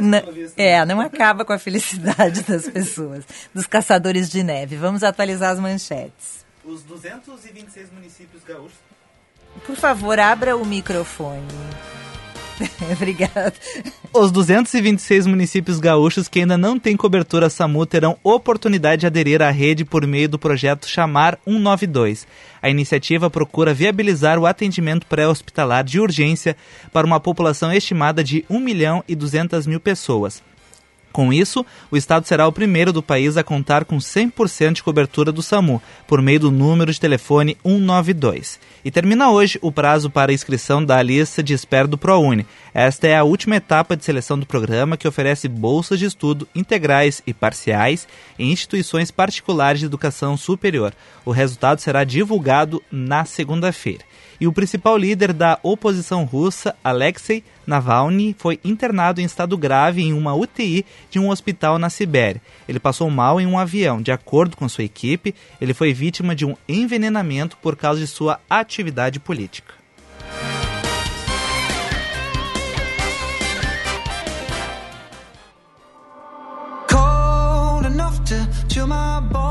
Não- é, não acaba com a felicidade das pessoas, dos caçadores de neve. Vamos atualizar as manchetes. Os 226 municípios gaúchos. Por favor, abra o microfone. Obrigada. Os 226 municípios gaúchos que ainda não têm cobertura SAMU terão oportunidade de aderir à rede por meio do projeto Chamar 192. A iniciativa procura viabilizar o atendimento pré-hospitalar de urgência para uma população estimada de 1 milhão e 200 mil pessoas. Com isso, o estado será o primeiro do país a contar com 100% de cobertura do SAMU, por meio do número de telefone 192. E termina hoje o prazo para inscrição da lista de espera do ProUni. Esta é a última etapa de seleção do programa que oferece bolsas de estudo integrais e parciais em instituições particulares de educação superior. O resultado será divulgado na segunda-feira. E o principal líder da oposição russa, Alexei Navalny, foi internado em estado grave em uma UTI de um hospital na Sibéria. Ele passou mal em um avião. De acordo com sua equipe, ele foi vítima de um envenenamento por causa de sua atividade política. cold enough to my.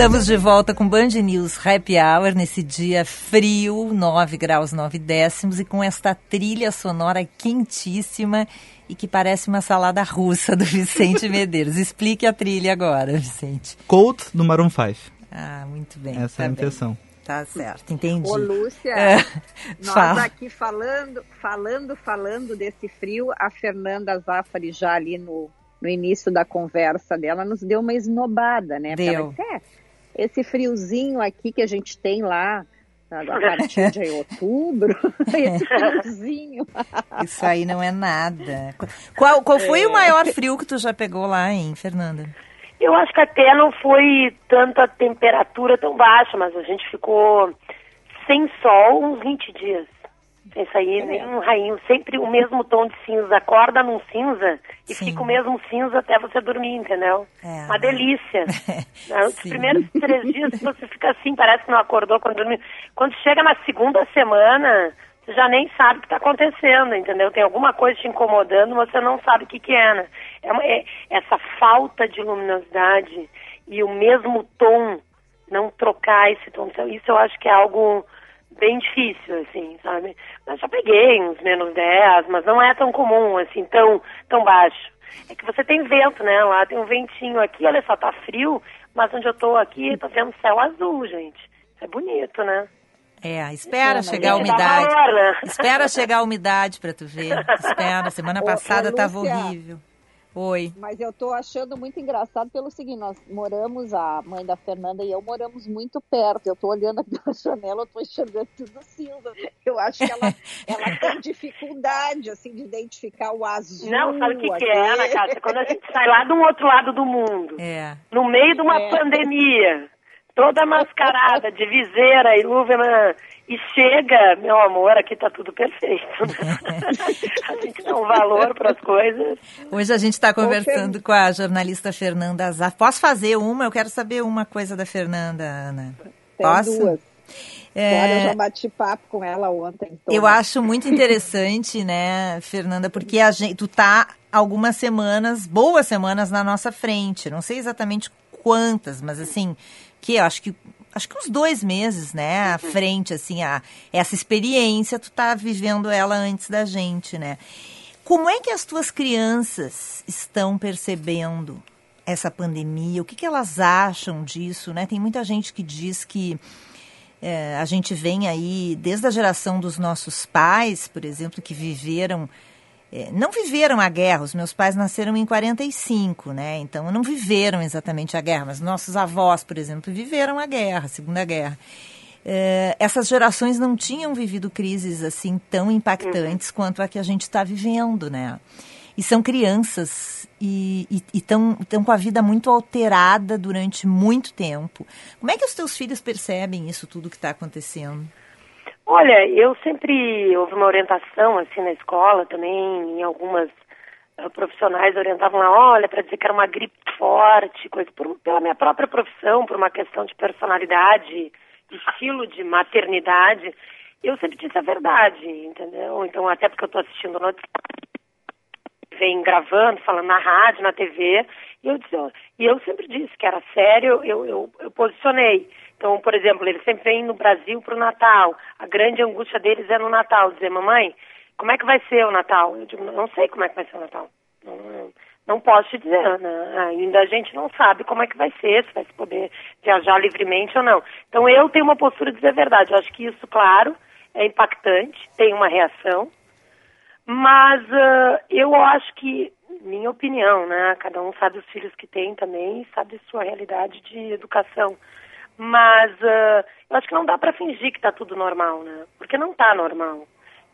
Estamos de volta com Band News Happy Hour nesse dia frio, 9 graus 9 décimos, e com esta trilha sonora quentíssima e que parece uma salada russa do Vicente Medeiros. Explique a trilha agora, Vicente. Colt do Maroon 5. Ah, muito bem. Essa tá é a bem. intenção. Tá certo, entendi. Ô, Lúcia, É, nós fala. aqui falando, falando, falando desse frio, a Fernanda Zaffari já ali no, no início da conversa dela nos deu uma esnobada, né? Porque ela Deu. disse, "É, esse friozinho aqui que a gente tem lá a partir de outubro, esse friozinho. Isso aí não é nada. Qual, qual foi É. o maior frio que tu já pegou lá, hein, Fernanda? Eu acho que até não foi tanta temperatura tão baixa, mas a gente ficou sem sol uns 20 dias. Sem sair nem um rainho, sempre o mesmo tom de cinza. Acorda num cinza e fica o mesmo cinza até você dormir, entendeu? É. Uma delícia. Né, Os primeiros três dias você fica assim, parece que não acordou quando dormiu. Quando chega na segunda semana, você já nem sabe o que está acontecendo, entendeu? Tem alguma coisa te incomodando, você não sabe o que, que é, né? É, uma- é essa falta de luminosidade e o mesmo tom, não trocar esse tom. Isso eu acho que é algo bem difícil, assim, sabe? Mas já peguei uns menos 10, mas não é tão comum, assim, tão, tão baixo. É que você tem vento, né? Lá tem um ventinho aqui, olha só, tá frio, mas onde eu tô aqui, tô vendo céu azul, gente. Isso é bonito, né? É, espera Não, chegar a dá umidade. valor, né? Espera chegar a umidade pra tu ver. Espera, semana passada tava horrível. Oi. Mas eu tô achando muito engraçado pelo seguinte, nós moramos, a mãe da Fernanda e eu moramos muito perto. Eu tô olhando aqui pela janela, eu tô enxergando tudo cinza. Eu acho que ela, ela tem dificuldade, assim, de identificar o azul. Não, sabe o que, que é, Ana Cássia? Quando a gente sai lá do outro lado do mundo, É. no meio de uma É. pandemia, toda mascarada, de viseira e luva, e chega, meu amor, aqui tá tudo perfeito. A gente dá um valor para as coisas. Hoje a gente está conversando com a jornalista Fernanda Azar. Posso fazer uma? Eu quero saber uma coisa da Fernanda, Ana. Tem Posso? duas. É, Agora eu já bati papo com ela ontem. então. Eu acho muito interessante, né, Fernanda, porque a gente, tu tá algumas semanas, boas semanas na nossa frente. Não sei exatamente quantas, mas assim, que eu acho que acho que uns dois meses, né, à frente, assim, a essa experiência tu tá vivendo ela antes da gente, né? Como é que as tuas crianças estão percebendo essa pandemia? O que, que elas acham disso, né? Tem muita gente que diz que é, a gente vem aí desde a geração dos nossos pais, por exemplo, que viveram não viveram a guerra, os meus pais nasceram em 45, né? Então não viveram exatamente a guerra, mas nossos avós, por exemplo, viveram a guerra, a Segunda Guerra. É, essas gerações não tinham vivido crises assim tão impactantes quanto a que a gente está vivendo, né? E são crianças e estão com a vida muito alterada durante muito tempo. Como é que os teus filhos percebem isso tudo que está acontecendo? Olha, eu sempre houve uma orientação assim na escola também, em algumas uh, profissionais orientavam lá, olha, para dizer que era uma gripe forte, coisa por, pela minha própria profissão, por uma questão de personalidade, de estilo de maternidade. Eu sempre disse a verdade, entendeu? Então, até porque eu estou assistindo notícias, vem gravando, falando na rádio, na TV, e eu, disse, e eu sempre disse que era sério, eu, eu, eu posicionei. Então, por exemplo, eles sempre vêm no Brasil para o Natal. A grande angústia deles é no Natal, dizer, mamãe, como é que vai ser o Natal? Eu digo, não sei como é que vai ser o Natal. Não, não, não posso te dizer, né? ainda a gente não sabe como é que vai ser, se vai se poder viajar livremente ou não. Então eu tenho uma postura de dizer a verdade. Eu acho que isso, claro, é impactante, tem uma reação, mas uh, eu acho que, minha opinião, né? Cada um sabe os filhos que tem também e sabe sua realidade de educação. Mas uh, eu acho que não dá para fingir que está tudo normal, né? Porque não está normal.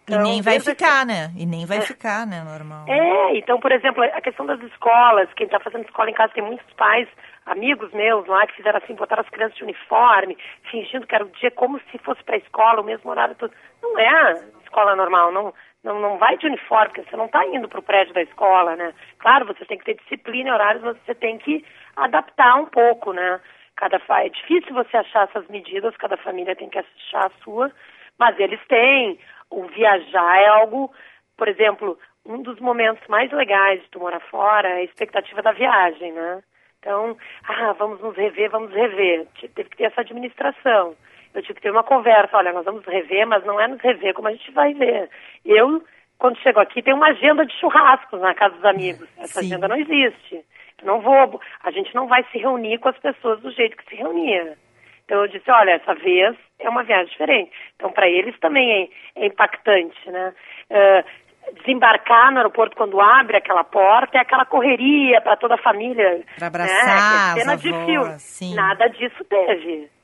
Então, e nem vai ficar, né? E nem vai é. ficar, né, normal. É, então, por exemplo, a questão das escolas, quem está fazendo escola em casa tem muitos pais, amigos meus lá, que fizeram assim, botaram as crianças de uniforme, fingindo que era o dia como se fosse para a escola, o mesmo horário todo. Não é escola normal, não, não, não vai de uniforme, porque você não está indo para o prédio da escola, né? Claro, você tem que ter disciplina e horários, mas você tem que adaptar um pouco, né? Cada é difícil você achar essas medidas, cada família tem que achar a sua, mas eles têm. O viajar é algo, por exemplo, um dos momentos mais legais de tu morar fora é a expectativa da viagem, né? Então, ah, vamos nos rever, vamos rever. Teve que ter essa administração. Eu tive que ter uma conversa, olha, nós vamos rever, mas não é nos rever como a gente vai ver. Eu, quando chego aqui, tenho uma agenda de churrascos na casa dos amigos. Essa Sim. agenda não existe. Não vou, a gente não vai se reunir com as pessoas do jeito que se reunia. Então eu disse, olha, essa vez é uma viagem diferente. Então para eles também é, é impactante, né? Uh, desembarcar no aeroporto quando abre aquela porta é aquela correria para toda a família. Para abraçar, né? É cena avós, de filme. Sim. Nada disso teve.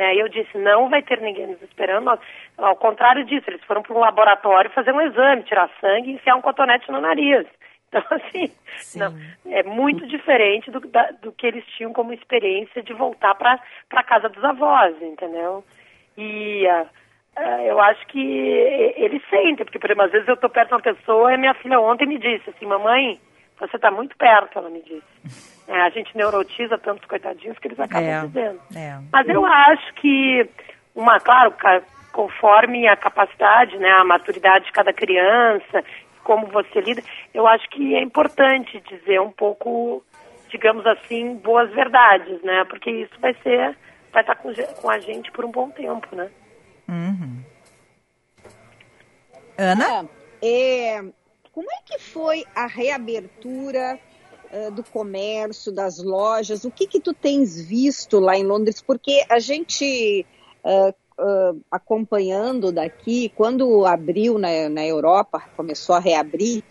Né? E eu disse, não vai ter ninguém nos esperando. Ao contrário disso, eles foram para um laboratório fazer um exame, tirar sangue e enfiar um cotonete no nariz. Então, assim, não, é muito diferente do, da, do que eles tinham como experiência de voltar para a casa dos avós, entendeu? E uh, uh, eu acho que eles sentem, porque, por exemplo, às vezes eu estou perto de uma pessoa e minha filha ontem me disse assim, mamãe, você está muito perto, ela me disse. É, a gente neurotiza tantos coitadinhos que eles acabam É, dizendo. é. Mas eu acho que, uma, claro, conforme a capacidade, né, a maturidade de cada criança, como você lida, eu acho que é importante dizer um pouco, digamos assim, boas verdades, né? Porque isso vai ser, vai estar com, ge- com a gente por um bom tempo, né? Uhum. Ana? É, como é que foi a reabertura eh, do comércio, das lojas? O que que tu tens visto lá em Londres? Porque a gente eh, eh, acompanhando daqui, quando abriu na, na Europa, começou a reabrir,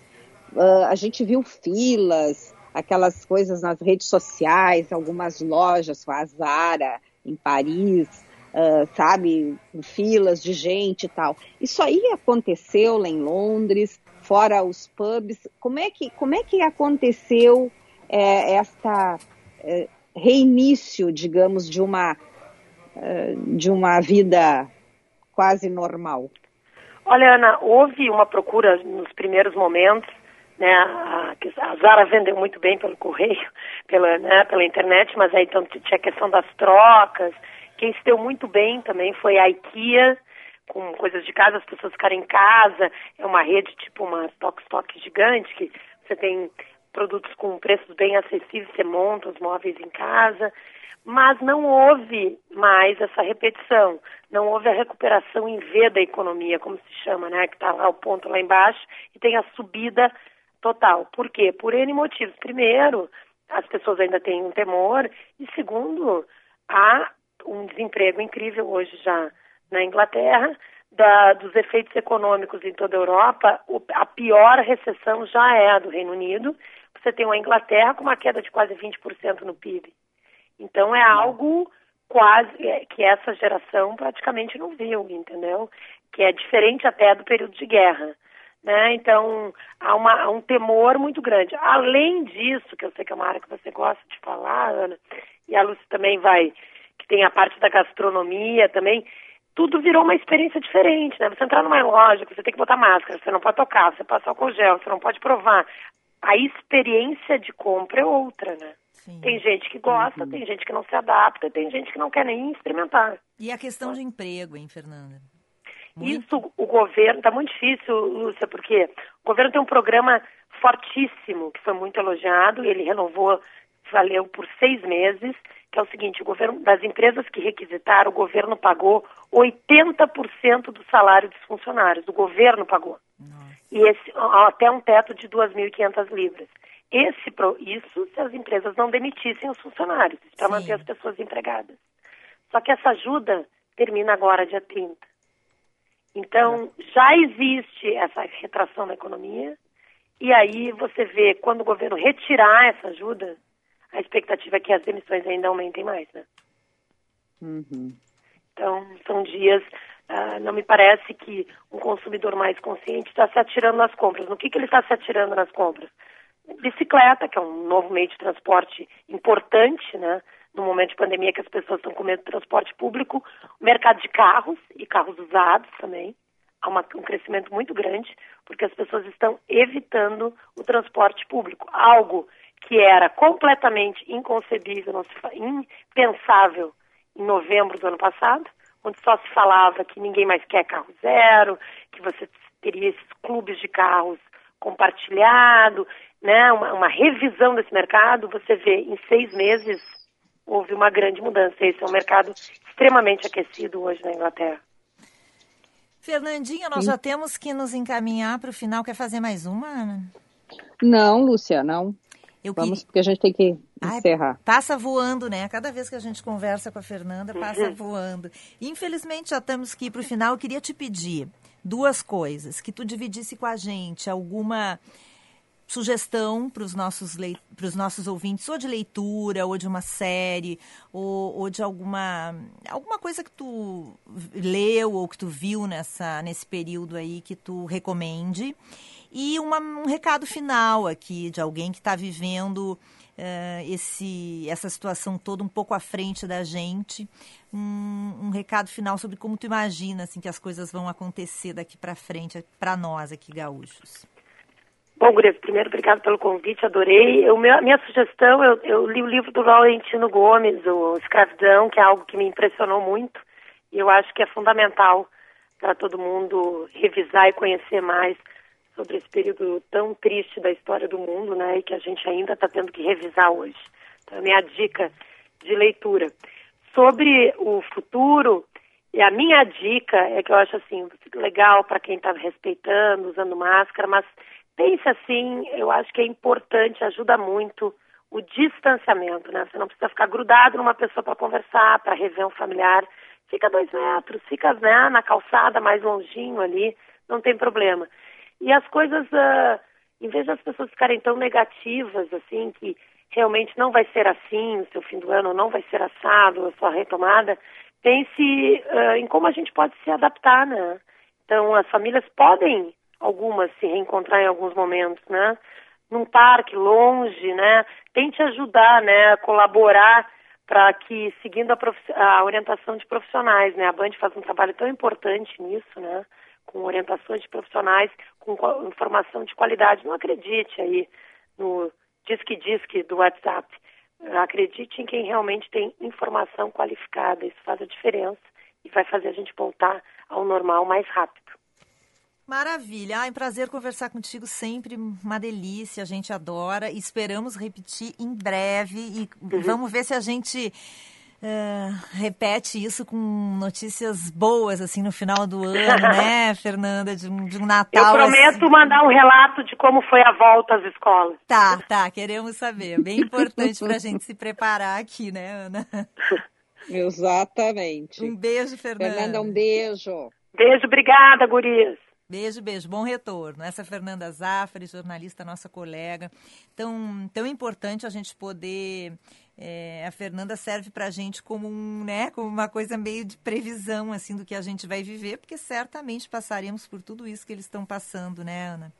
a gente viu filas, aquelas coisas nas redes sociais, algumas lojas, a Zara em Paris, ah, sabe, filas de gente e tal. Isso aí aconteceu lá em Londres, fora os pubs. Como é que, como é que aconteceu é, esta é, reinício, digamos, de uma eh, de uma vida quase normal? Olha, Ana, houve uma procura nos primeiros momentos, né? A, a Zara vendeu muito bem pelo correio, pela, né, pela internet, mas aí então tinha a questão das trocas. Quem se deu muito bem também foi a IKEA, com coisas de casa, as pessoas ficarem em casa. É uma rede tipo uma stock-stock gigante, que você tem produtos com preços bem acessíveis, você monta os móveis em casa. Mas não houve mais essa repetição, não houve a recuperação em V da economia, como se chama, né? Que está lá o ponto lá embaixo e tem a subida total. Por quê? Por N motivos. Primeiro, as pessoas ainda têm um temor, e segundo, há um desemprego incrível hoje já na Inglaterra, da, dos efeitos econômicos em toda a Europa, o, a pior recessão já é a do Reino Unido. Você tem uma Inglaterra com uma queda de quase 20% no PIB. Então é algo quase é, que essa geração praticamente não viu, entendeu? Que é diferente até do período de guerra. Né? Então há, uma, há um temor muito grande. Além disso, que eu sei que é uma área que você gosta de falar, Ana, e a Lúcia também vai, que tem a parte da gastronomia também, tudo virou uma experiência diferente, né? Você entrar numa loja, você tem que botar máscara, você não pode tocar, você passa álcool gel, você não pode provar. A experiência de compra é outra, né? Sim. Tem gente que gosta, Uhum. tem gente que não se adapta, tem gente que não quer nem experimentar. E a questão de emprego, hein, Fernanda? Isso o governo, está muito difícil, Lúcia, porque o governo tem um programa fortíssimo, que foi muito elogiado, ele renovou, valeu por seis meses, que é o seguinte, o governo, das empresas que requisitaram, o governo pagou 80% do salário dos funcionários, o governo pagou. E esse, até um teto de 2.500 libras. Esse, isso se as empresas não demitissem os funcionários, para manter as pessoas empregadas. Só que essa ajuda termina agora, dia 30. Então, já existe essa retração na economia, e aí você vê, quando o governo retirar essa ajuda, a expectativa é que as demissões ainda aumentem mais, né? Então, são dias, ah, não me parece que um consumidor mais consciente está se atirando nas compras. No que, que ele está se atirando nas compras? Bicicleta, que é um novo meio de transporte importante, né? No momento de pandemia que as pessoas estão com medo do transporte público, o mercado de carros e carros usados também. Há uma- um crescimento muito grande, porque as pessoas estão evitando o transporte público. Algo que era completamente inconcebível, não se fa- impensável em novembro do ano passado, onde só se falava que ninguém mais quer carro zero, que você teria esses clubes de carros compartilhado, né, uma, uma revisão desse mercado, você vê em seis meses houve uma grande mudança. Esse é um mercado extremamente aquecido hoje na Inglaterra. Fernandinha, nós já temos que nos encaminhar para o final. Quer fazer mais uma, Ana? Não, Lúcia, não. Eu Vamos, porque a gente tem que encerrar. Passa voando, né? Cada vez que a gente conversa com a Fernanda, passa Uhum. voando. Infelizmente, já temos que ir para o final. Eu queria te pedir duas coisas. Que tu dividisse com a gente alguma sugestão para os nossos, pros nossos ouvintes, ou de leitura, ou de uma série, ou, ou de alguma, alguma coisa que tu leu ou que tu viu nessa, nesse período aí que tu recomende. E uma- um recado final aqui de alguém que está vivendo eh, esse, essa situação toda um pouco à frente da gente. Um, um recado final sobre como tu imagina assim, que as coisas vão acontecer daqui para frente, para nós aqui gaúchos. Bom, Gurias, primeiro, obrigado pelo convite, adorei. Eu, meu- a minha sugestão, eu, eu li o livro do Valentino Gomes, o Escravidão, que é algo que me impressionou muito, e eu acho que é fundamental para todo mundo revisar e conhecer mais sobre esse período tão triste da história do mundo, né, e que a gente ainda está tendo que revisar hoje. Então, é a minha dica de leitura. Sobre o futuro, e a minha dica é que eu acho assim, legal para quem está respeitando, usando máscara, mas pense assim, eu acho que é importante, ajuda muito o distanciamento, né? Você não precisa ficar grudado numa pessoa para conversar, para rever um familiar. Fica dois metros, fica né, na calçada mais longinho ali, não tem problema. E as coisas, ah, em vez das pessoas ficarem tão negativas, assim, que realmente não vai ser assim o seu fim do ano, não vai ser assado a sua retomada, pense ah, em como a gente pode se adaptar, né? Então, as famílias podem, algumas, se reencontrar em alguns momentos, né? Num parque longe, né? Tente ajudar, né? Colaborar para que, seguindo a, a orientação de profissionais, né? A Band faz um trabalho tão importante nisso, né? Com orientações de profissionais, com informação de qualidade. Não acredite aí no disque-disque do WhatsApp. Acredite em quem realmente tem informação qualificada. Isso faz a diferença e vai fazer a gente voltar ao normal mais rápido. Maravilha. Ai, prazer conversar contigo sempre. Uma delícia. A gente adora. Esperamos repetir em breve. E vamos ver se a gente eh, repete isso com notícias boas, assim, no final do ano, né, Fernanda? De um, de um Eu Natal. prometo assim. mandar um relato de como foi a volta às escolas. Tá, tá. Queremos saber. Bem importante para a gente se preparar aqui, né, Ana? Exatamente. Um beijo, Fernanda. Fernanda, um beijo. Beijo, obrigada, gurias. Beijo, beijo. Bom retorno. Essa é Fernanda Zafari, jornalista, nossa colega. Tão, tão importante a gente poder. é, a Fernanda serve para a gente como, um, né, como uma coisa meio de previsão assim do que a gente vai viver, porque certamente passaremos por tudo isso que eles estão passando, né, Ana?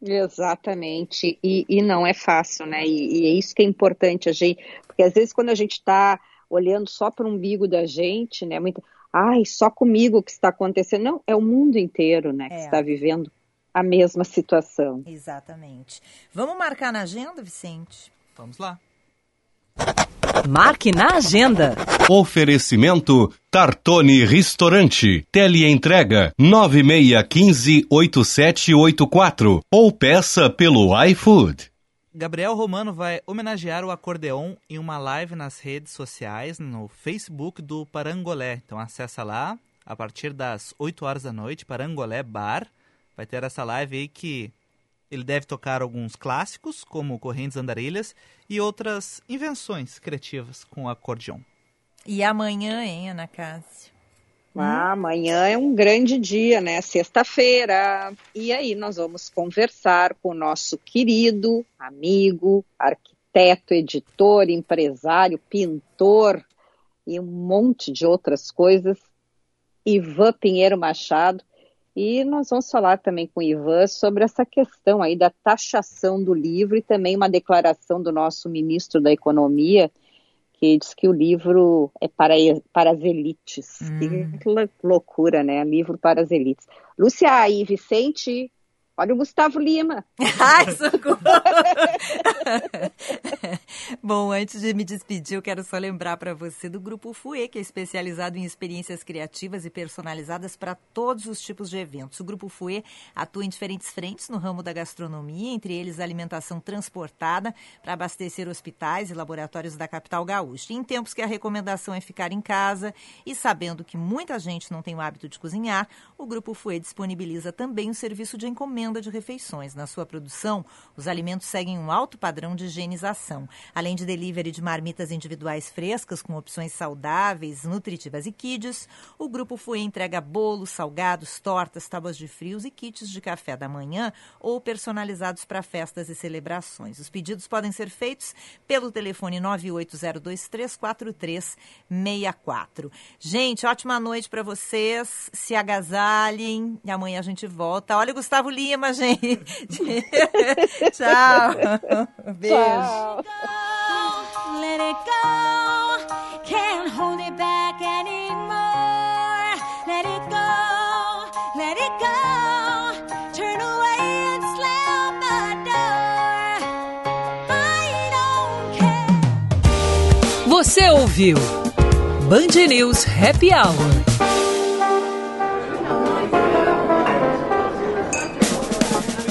Exatamente, e, e não é fácil, né? E, e é isso que é importante, a gente, porque às vezes quando a gente está olhando só para o umbigo da gente, né? Muita, ai, só comigo que está acontecendo. Não, é o mundo inteiro, né? Que É. está vivendo a mesma situação. Exatamente. Vamos marcar na agenda, Vicente? Vamos lá. Marque na agenda. Oferecimento Tartone Restaurante. Teleentrega 9615-8784 ou peça pelo iFood. Gabriel Romano vai homenagear o acordeon em uma live nas redes sociais, no Facebook do Parangolé. Então acessa lá, a partir das 8 horas da noite, Parangolé Bar. Vai ter essa live aí que ele deve tocar alguns clássicos, como Correntes Andarilhas, e outras invenções criativas com o acordeon. E amanhã, hein, Ana Cássia? Ah, amanhã é um grande dia, né? Sexta-feira. E aí nós vamos conversar com o nosso querido amigo, arquiteto, editor, empresário, pintor e um monte de outras coisas, Ivan Pinheiro Machado. E nós vamos falar também com o Ivan sobre essa questão aí da taxação do livro e também uma declaração do nosso ministro da Economia, que diz que o livro é para, para as elites. Que lou- loucura, né? Livro para as elites. Lúcia e Vicente, olha o Gustavo Lima. Ai, socorro! Bom, antes de me despedir, eu quero só lembrar para você do Grupo FUE, que é especializado em experiências criativas e personalizadas para todos os tipos de eventos. O Grupo FUE atua em diferentes frentes no ramo da gastronomia, entre eles alimentação transportada para abastecer hospitais e laboratórios da capital gaúcha. Em tempos que a recomendação é ficar em casa e sabendo que muita gente não tem o hábito de cozinhar, o Grupo FUE disponibiliza também o serviço de encomenda de refeições. Na sua produção, os alimentos seguem um alto padrão de higienização. Além de delivery de marmitas individuais frescas com opções saudáveis, nutritivas e kids, o Grupo FUE entrega bolos, salgados, tortas, tábuas de frios e kits de café da manhã ou personalizados para festas e celebrações. Os pedidos podem ser feitos pelo telefone 980234364. Gente, ótima noite para vocês. Se agasalhem e amanhã a gente volta. Olha o Gustavo Lima, gente. Tchau. Beijo. Tchau. Let it go. Can't hold it back anymore. Let it go. Let it go. Turn away and slam the door. I don't care. Você ouviu Band News Happy Hour.